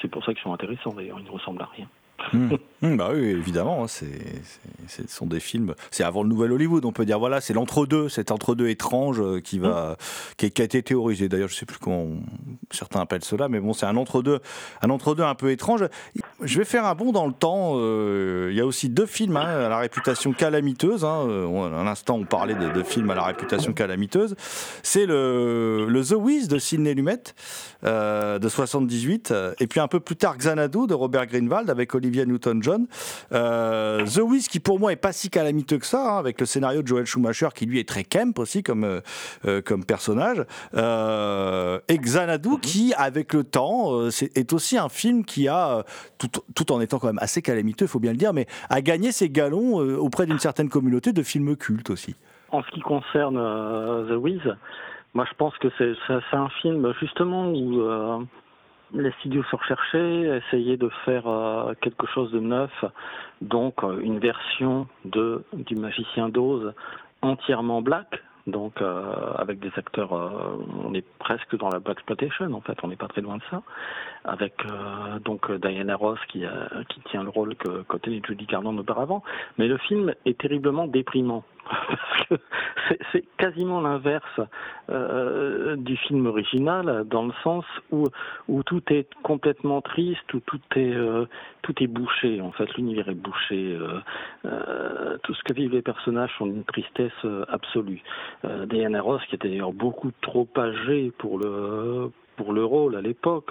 Speaker 5: C'est pour ça qu'ils sont intéressants d'ailleurs, ils ne ressemblent à rien.
Speaker 3: Mmh. Mmh, bah oui, évidemment, hein, c'est, ce sont des films. C'est avant le nouvel Hollywood, on peut dire. Voilà, c'est l'entre-deux, cet entre-deux étrange euh, qui va, mmh. qui, a été théorisé. D'ailleurs, je sais plus comment certains appellent cela, mais bon, c'est un entre-deux, un entre-deux un peu étrange. Je vais faire un bond dans le temps. Euh, il y a aussi deux films hein, à la réputation calamiteuse. Hein. Euh, à l'instant, on parlait de, films à la réputation calamiteuse. C'est le, le The Wiz de Sidney Lumet de 78, et puis un peu plus tard Xanadu de Robert Greenwald avec Olivier Newton-John. Euh, The Wiz, qui pour moi est pas si calamiteux que ça, hein, avec le scénario de Joel Schumacher, qui lui est très camp aussi comme, euh, euh, comme personnage. et Xanadu, mhm. qui, avec le temps, est, aussi un film qui a, tout, tout, en étant quand même assez calamiteux, il faut bien le dire, mais a gagné ses galons auprès d'une certaine communauté de films cultes aussi.
Speaker 5: En ce qui concerne The Wiz, moi je pense que c'est un film justement où les studios se recherchaient, essayaient de faire euh, quelque chose de neuf, donc euh, une version de du Magicien d'Oz entièrement black, donc euh, avec des acteurs, on est presque dans la black exploitation en fait, on n'est pas très loin de ça, avec donc Diana Ross qui, qui tient le rôle que de Judy Garland auparavant, mais le film est terriblement déprimant c'est quasiment l'inverse euh, du film original, dans le sens où, tout est complètement triste, où tout est, euh, tout est bouché, en fait, l'univers est bouché. Euh, tout ce que vivent les personnages sont d'une tristesse absolue. Diana Ross, qui était d'ailleurs beaucoup trop âgée pour le pour le rôle à l'époque,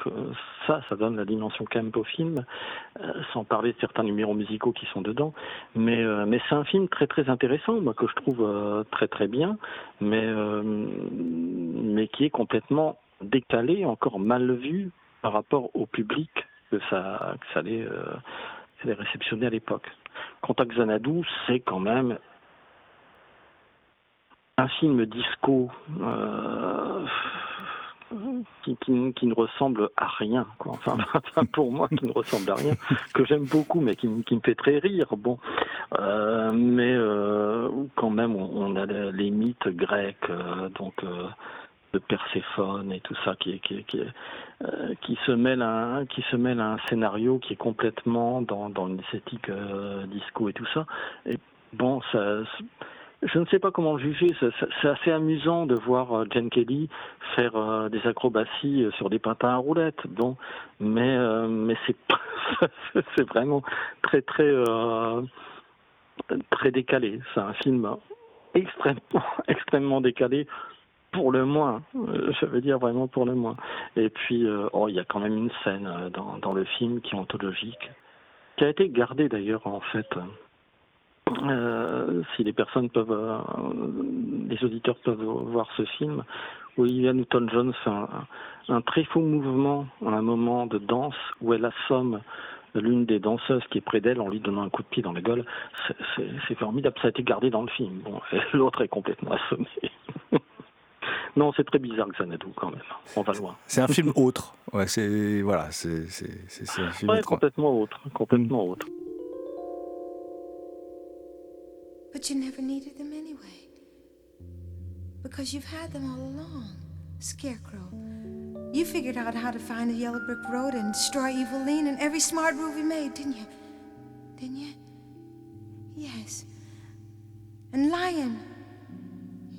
Speaker 5: ça, ça donne la dimension camp au film, euh, sans parler de certains numéros musicaux qui sont dedans. Mais, euh, mais c'est un film très très intéressant, moi que je trouve euh, très très bien, mais, mais qui est complètement décalé, encore mal vu par rapport au public que ça, ça allait, allait réceptionner à l'époque. À Xanadu, c'est quand même un film disco qui, qui, ne ressemble à rien. Quoi. Enfin, pour moi, qui ne ressemble à rien, que j'aime beaucoup, mais qui, qui, me fait très rire. Bon, euh, mais euh, quand même, on, a les mythes grecs, euh, donc euh, de Perséphone et tout ça, qui, qui, qui, euh, qui se mêle à qui se mêle à un scénario qui est complètement dans, dans une esthétique disco et tout ça. Et bon, ça je ne sais pas comment le juger. C'est assez amusant de voir euh, Jen Kelly faire euh, des acrobaties euh, sur des patins à roulettes. Bon, mais c'est c'est vraiment très très très décalé. C'est un film extrêmement, extrêmement décalé pour le moins, euh, je veux dire vraiment pour le moins. Et puis, euh, oh, il y a quand même une scène euh, dans, dans le film qui est anthologique, qui a été gardée d'ailleurs en fait. Euh, si les personnes peuvent, euh, les auditeurs peuvent voir ce film, où Olivia Newton-John fait un, un, très faux mouvement à un moment de danse où elle assomme l'une des danseuses qui est près d'elle en lui donnant un coup de pied dans la gueule. C'est formidable, ça a été gardé dans le film. Bon, l'autre est complètement assommé. Non, c'est très bizarre que Xanadu quand même. On va loin.
Speaker 3: C'est un film autre. Ouais, c'est voilà, c'est un film
Speaker 5: ouais, complètement autre, complètement autre.
Speaker 7: But you never needed them anyway. Because you've had them all along, Scarecrow. You figured out how to find the yellow brick road and destroy Eveline and every smart move we made, didn't you? Didn't you? Yes. And Lion,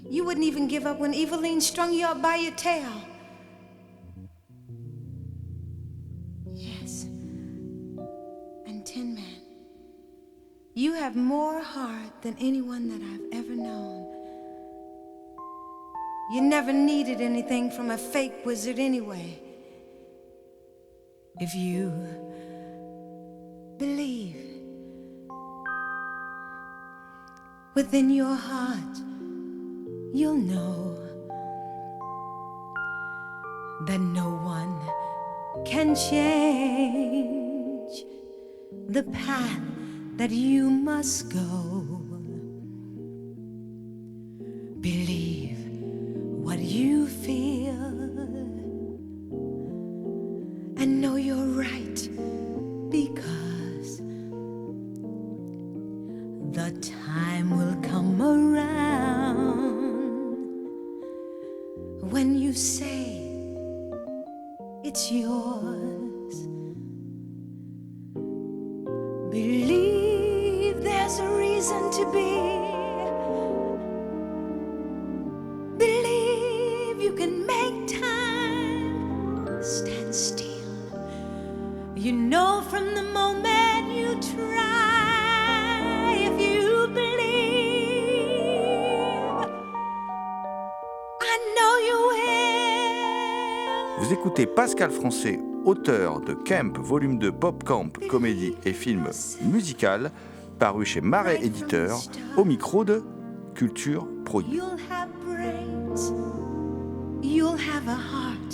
Speaker 7: you wouldn't even give up when Eveline strung you up by your tail. Have more heart than anyone that I've ever known. You never needed anything from a fake wizard anyway. If you believe within your heart, you'll know that no one can change the path that you must go. Believe
Speaker 3: Pascal Français, auteur de Camp, volume 2, Pop Camp, comédie et film musical, paru chez Marais Éditeur, au micro de Culture Produit.
Speaker 7: You'll have brains. You'll have a heart.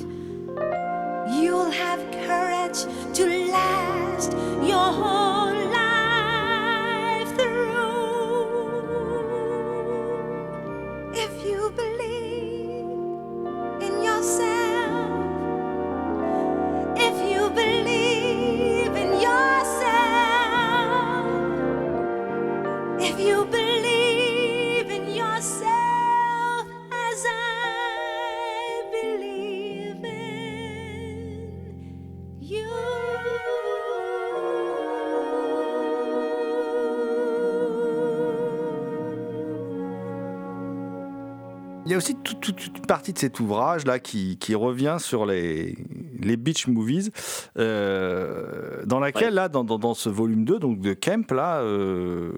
Speaker 3: Partie de cet ouvrage-là qui, qui revient sur les, les beach movies, euh, dans laquelle, là, dans, dans- dans ce volume 2, donc de Kemp, là, euh,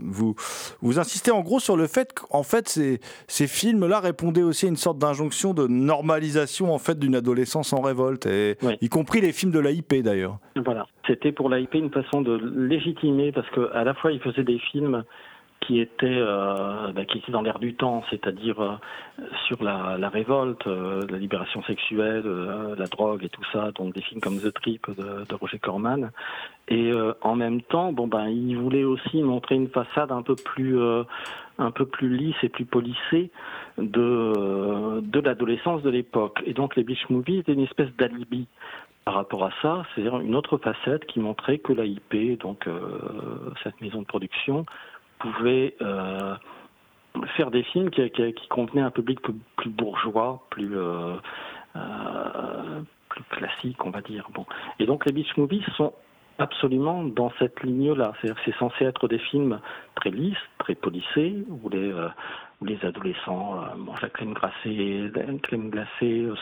Speaker 3: vous, vous insistez en gros sur le fait qu'en fait, ces, ces films-là répondaient aussi à une sorte d'injonction de normalisation, en fait, d'une adolescence en révolte, et, y compris les films de l'AIP, d'ailleurs.
Speaker 5: Voilà. C'était pour l'AIP une façon de légitimer, parce que à la fois il faisait des films qui étaient, euh, bah, qui étaient dans l'air du temps, c'est-à-dire euh, sur la, révolte, euh, la libération sexuelle, la drogue et tout ça, donc des films comme The Trip de, Roger Corman. Et en même temps, bon ben, il voulait aussi montrer une façade un peu plus, un peu plus lisse et plus polissée de, de l'adolescence de l'époque. Et donc les beach movies étaient une espèce d'alibi par rapport à ça, c'est-à-dire une autre facette qui montrait que l'AIP, donc cette maison de production, pouvait euh, faire des films qui, qui, qui convenaient à un public plus, plus bourgeois, plus, euh, euh, plus classique, on va dire. Bon. Et donc les beach movies sont absolument dans cette ligne-là. C'est censé être des films très lisses, très polissés, où les, les adolescents euh, mangent la crème glacée, la crème glacée euh,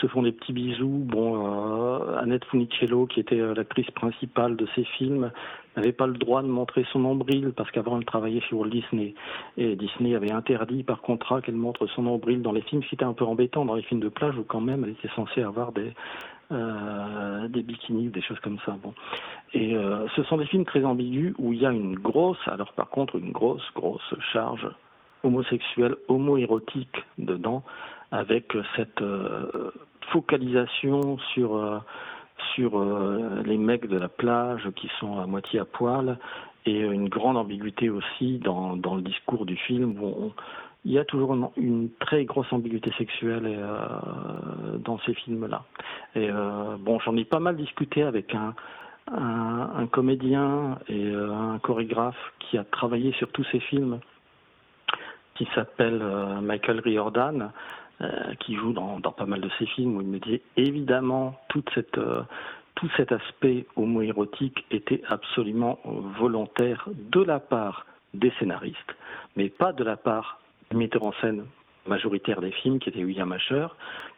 Speaker 5: se, font des petits bisous. Bon, euh, Annette Funicello, qui était l'actrice principale de ces films, n'avait pas le droit de montrer son nombril parce qu'avant elle travaillait chez Walt Disney et Disney avait interdit par contrat qu'elle montre son nombril dans les films. C'était un peu embêtant dans les films de plage où quand même elle était censée avoir des euh, des bikinis, des choses comme ça. Bon. Et euh, ce sont des films très ambigus où il y a une grosse, alors par contre une grosse, grosse charge homosexuelle, homo-érotique dedans, avec cette euh, focalisation sur sur les mecs de la plage qui sont à moitié à poil et une grande ambiguïté aussi dans, dans le discours du film il y a toujours une, très grosse ambiguïté sexuelle euh, dans ces films-là. Et euh, bon, j'en ai pas mal discuté avec un, comédien et un chorégraphe qui a travaillé sur tous ces films qui s'appelle euh, Michael Riordan, euh, qui joue dans, pas mal de ses films, où il me dit évidemment toute euh, tout cet aspect homoérotique était absolument volontaire de la part des scénaristes, mais pas de la part metteur en scène majoritaire des films, qui était William Asher,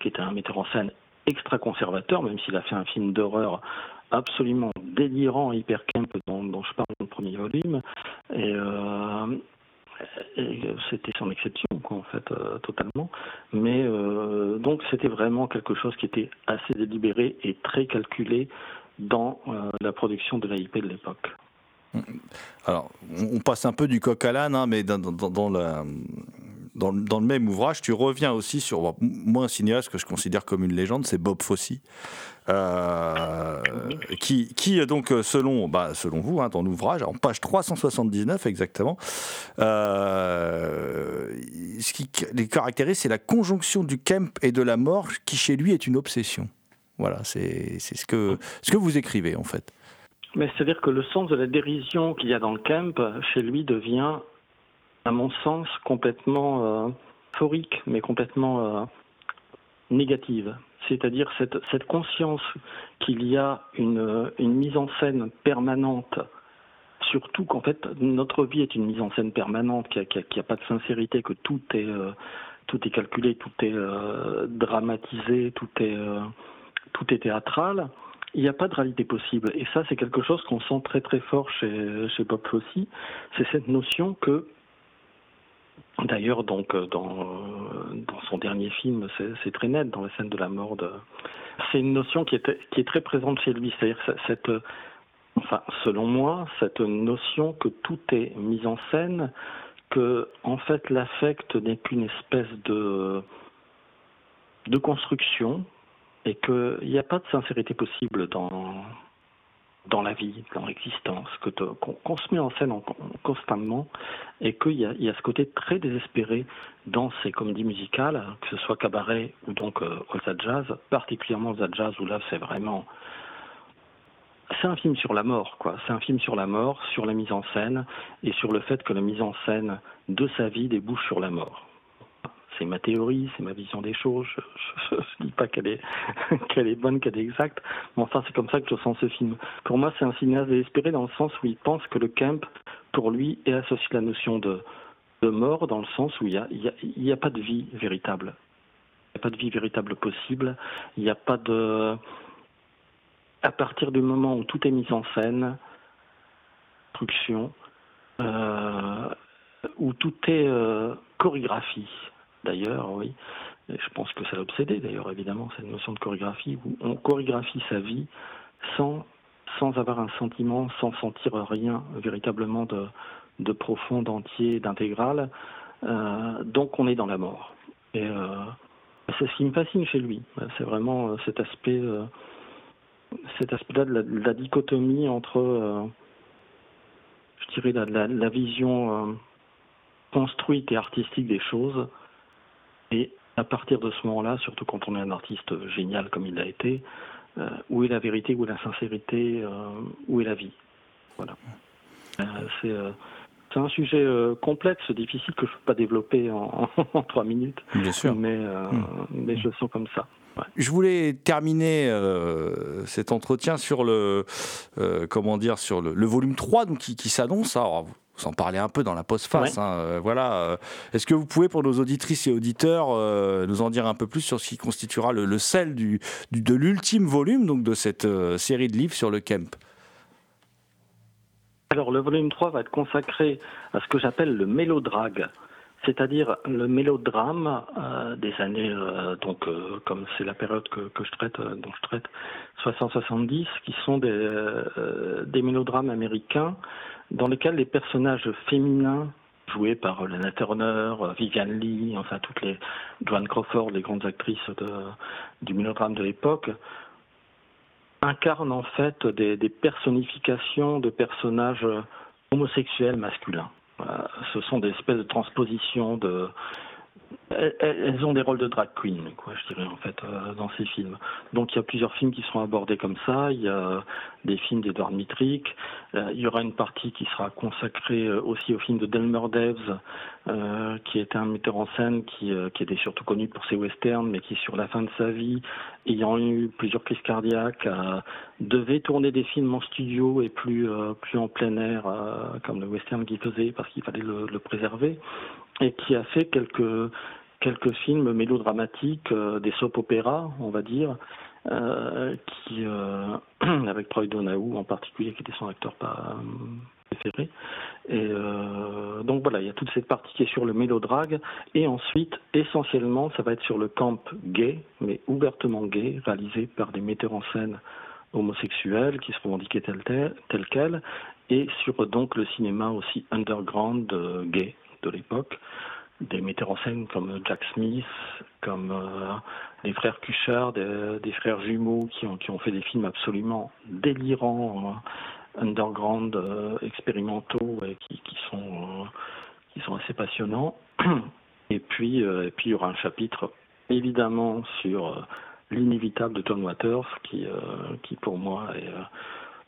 Speaker 5: qui était un metteur en scène extra conservateur, même s'il a fait un film d'horreur absolument délirant, hyper camp dont, dont, je parle dans le premier volume. Et, c'était son exception, en fait, euh, totalement. Mais euh, donc c'était vraiment quelque chose qui était assez délibéré et très calculé dans euh, la production de l'AIP de l'époque.
Speaker 3: Alors, on passe un peu du coq à l'âne, hein, mais dans, dans, la, dans, le même ouvrage, tu reviens aussi sur, moi, un cinéaste que je considère comme une légende, c'est Bob Fosse. Euh, qui, qui, donc, selon, bah, selon vous, hein, dans l'ouvrage, en page 379 exactement, euh, ce qui les caractérise, c'est la conjonction du Kemp et de la mort, qui chez lui est une obsession. Voilà, c'est ce que, ce que vous écrivez en fait.
Speaker 5: Mais c'est-à-dire que le sens de la dérision qu'il y a dans le Kemp, chez lui, devient à mon sens, complètement euh, phorique, mais complètement euh, négative. C'est-à-dire cette, conscience qu'il y a une, une, mise en scène permanente, surtout qu'en fait notre vie est une mise en scène permanente, qu'il n'y a, pas de sincérité, que tout est, euh, tout est calculé, tout est euh, dramatisé, tout est, euh, tout est théâtral. Il n'y a pas de réalité possible. Et ça, c'est quelque chose qu'on sent très très fort chez, chez Bob. C'est cette notion que D'ailleurs, donc euh, dans, euh, dans son dernier film, c'est très net dans la scène de la mort. C'est une notion qui est, très présente chez lui, c'est-à-dire selon moi, cette notion que tout est mis en scène, que en fait l'affect n'est qu'une espèce de construction et qu'il n'y a pas de sincérité possible dans dans la vie, dans l'existence, qu'on se met en scène en, constamment, et qu'il y, y, a ce côté très désespéré dans ces comédies musicales, que ce soit cabaret ou donc euh, Jazz, particulièrement Olsa Jazz, où là c'est vraiment... C'est un film sur la mort, quoi. C'est un film sur la mort, sur la mise en scène, et sur le fait que la mise en scène de sa vie débouche sur la mort c'est ma théorie, c'est ma vision des choses. Je ne dis pas qu'elle est, qu'elle est bonne, qu'elle est exacte, mais enfin, c'est comme ça que je sens ce film. Pour moi, c'est un cinéaste désespéré dans le sens où il pense que le camp, pour lui, est associé à la notion de, de mort, dans le sens où il n'y a, y a pas de vie véritable. Il n'y a pas de vie véritable possible. Il n'y a pas de. À partir du moment où tout est mis en scène, construction, euh, où tout est euh, chorégraphie, d'ailleurs, oui. je pense que ça l'a obsédé, d'ailleurs, évidemment, cette notion de chorégraphie, où on chorégraphie sa vie sans, sans avoir un sentiment, sans sentir rien véritablement de, profond, d'entier, d'intégral. Euh, donc on est dans la mort. Et euh, c'est ce qui me fascine chez lui. C'est vraiment euh, cet aspect, cet aspect-là de, de, la dichotomie entre, je dirais, la, vision construite et artistique des choses et à partir de ce moment-là, surtout quand on est un artiste génial comme il l'a été, euh, où est la vérité, où est la sincérité, euh, où est la vie? Voilà. Euh, c'est c'est un sujet euh, complexe, difficile que je ne peux pas développer en, en, trois minutes.
Speaker 3: Bien sûr.
Speaker 5: Mais, euh, mmh. des choses sont comme ça.
Speaker 3: Je voulais terminer euh, cet entretien sur le, euh, comment dire, sur le, volume 3 donc, qui, s'annonce. vous en parlez un peu dans la post-face. Hein, euh, voilà. Est-ce que vous pouvez, pour nos auditrices et auditeurs, nous en dire un peu plus sur ce qui constituera le, sel du, de l'ultime volume donc, de cette série de livres sur le Kemp?
Speaker 5: Alors le volume 3 va être consacré à ce que j'appelle le mélodrague c'est-à-dire le mélodrame euh, des années, euh, donc euh, comme c'est la période que, je traite, dont je traite, 60-70, qui sont des, des mélodrames américains dans lesquels les personnages féminins joués par Lana Turner, Vivian Lee, enfin toutes les Joan Crawford, les grandes actrices du mélodrame de l'époque, incarnent en fait des personnifications de personnages homosexuels masculins. Euh, ce sont des espèces de transpositions de, elles ont des rôles de drag queen, quoi, je dirais en fait, euh, dans ces films. Donc il y a plusieurs films qui seront abordés comme ça. Il y a des films d'Edward Mitrick. Euh, il y aura une partie qui sera consacrée euh, aussi au film de Delmer Devs, qui était un metteur en scène qui, qui était surtout connu pour ses westerns, mais qui sur la fin de sa vie, ayant eu plusieurs crises cardiaques, devait tourner des films en studio et plus plus en plein air, comme le western qu'il faisait, parce qu'il fallait le préserver et qui a fait quelques quelques films mélodramatiques, euh, des soap opéras, on va dire, euh, euh, avec Troy Donahue en particulier, qui était son acteur préféré. Et donc voilà, il y a toute cette partie qui est sur le mélodrague, et ensuite, essentiellement, ça va être sur le camp gay, mais ouvertement gay, réalisé par des metteurs en scène homosexuels qui se revendiquaient tel, tel, tel quel, et sur donc le cinéma aussi underground gay de l'époque, des metteurs en scène comme Jack Smith, comme euh, les frères Cuchard, des, frères jumeaux qui ont, qui ont fait des films absolument délirants, euh, underground, euh, expérimentaux et qui, qui sont, qui sont assez passionnants. Et puis, et puis il y aura un chapitre évidemment sur l'inévitable de Tom Waters qui, qui pour moi est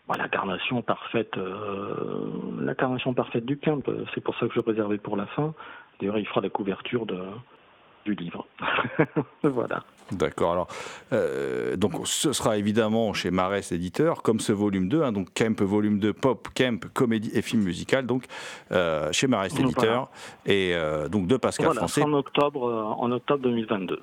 Speaker 5: bah, l'incarnation parfaite, euh, l'incarnation parfaite du camp. C'est pour ça que je réservais pour la fin. D'ailleurs, il fera la couverture de, du livre. voilà.
Speaker 3: D'accord. Alors, euh, donc, ce sera évidemment chez Marès Éditeur, comme ce volume 2, hein, donc Camp volume 2, Pop, Camp, comédie et film musical, donc euh, chez Marès Éditeur, et donc de Pascal
Speaker 5: voilà,
Speaker 3: Français.
Speaker 5: En octobre, en octobre 2022.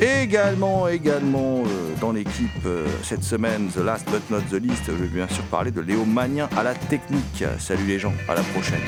Speaker 3: Également, également euh, dans l'équipe euh, cette semaine, The Last But Not The Least, je vais bien sûr parler de Léo Magnin à la technique. Salut les gens, à la prochaine.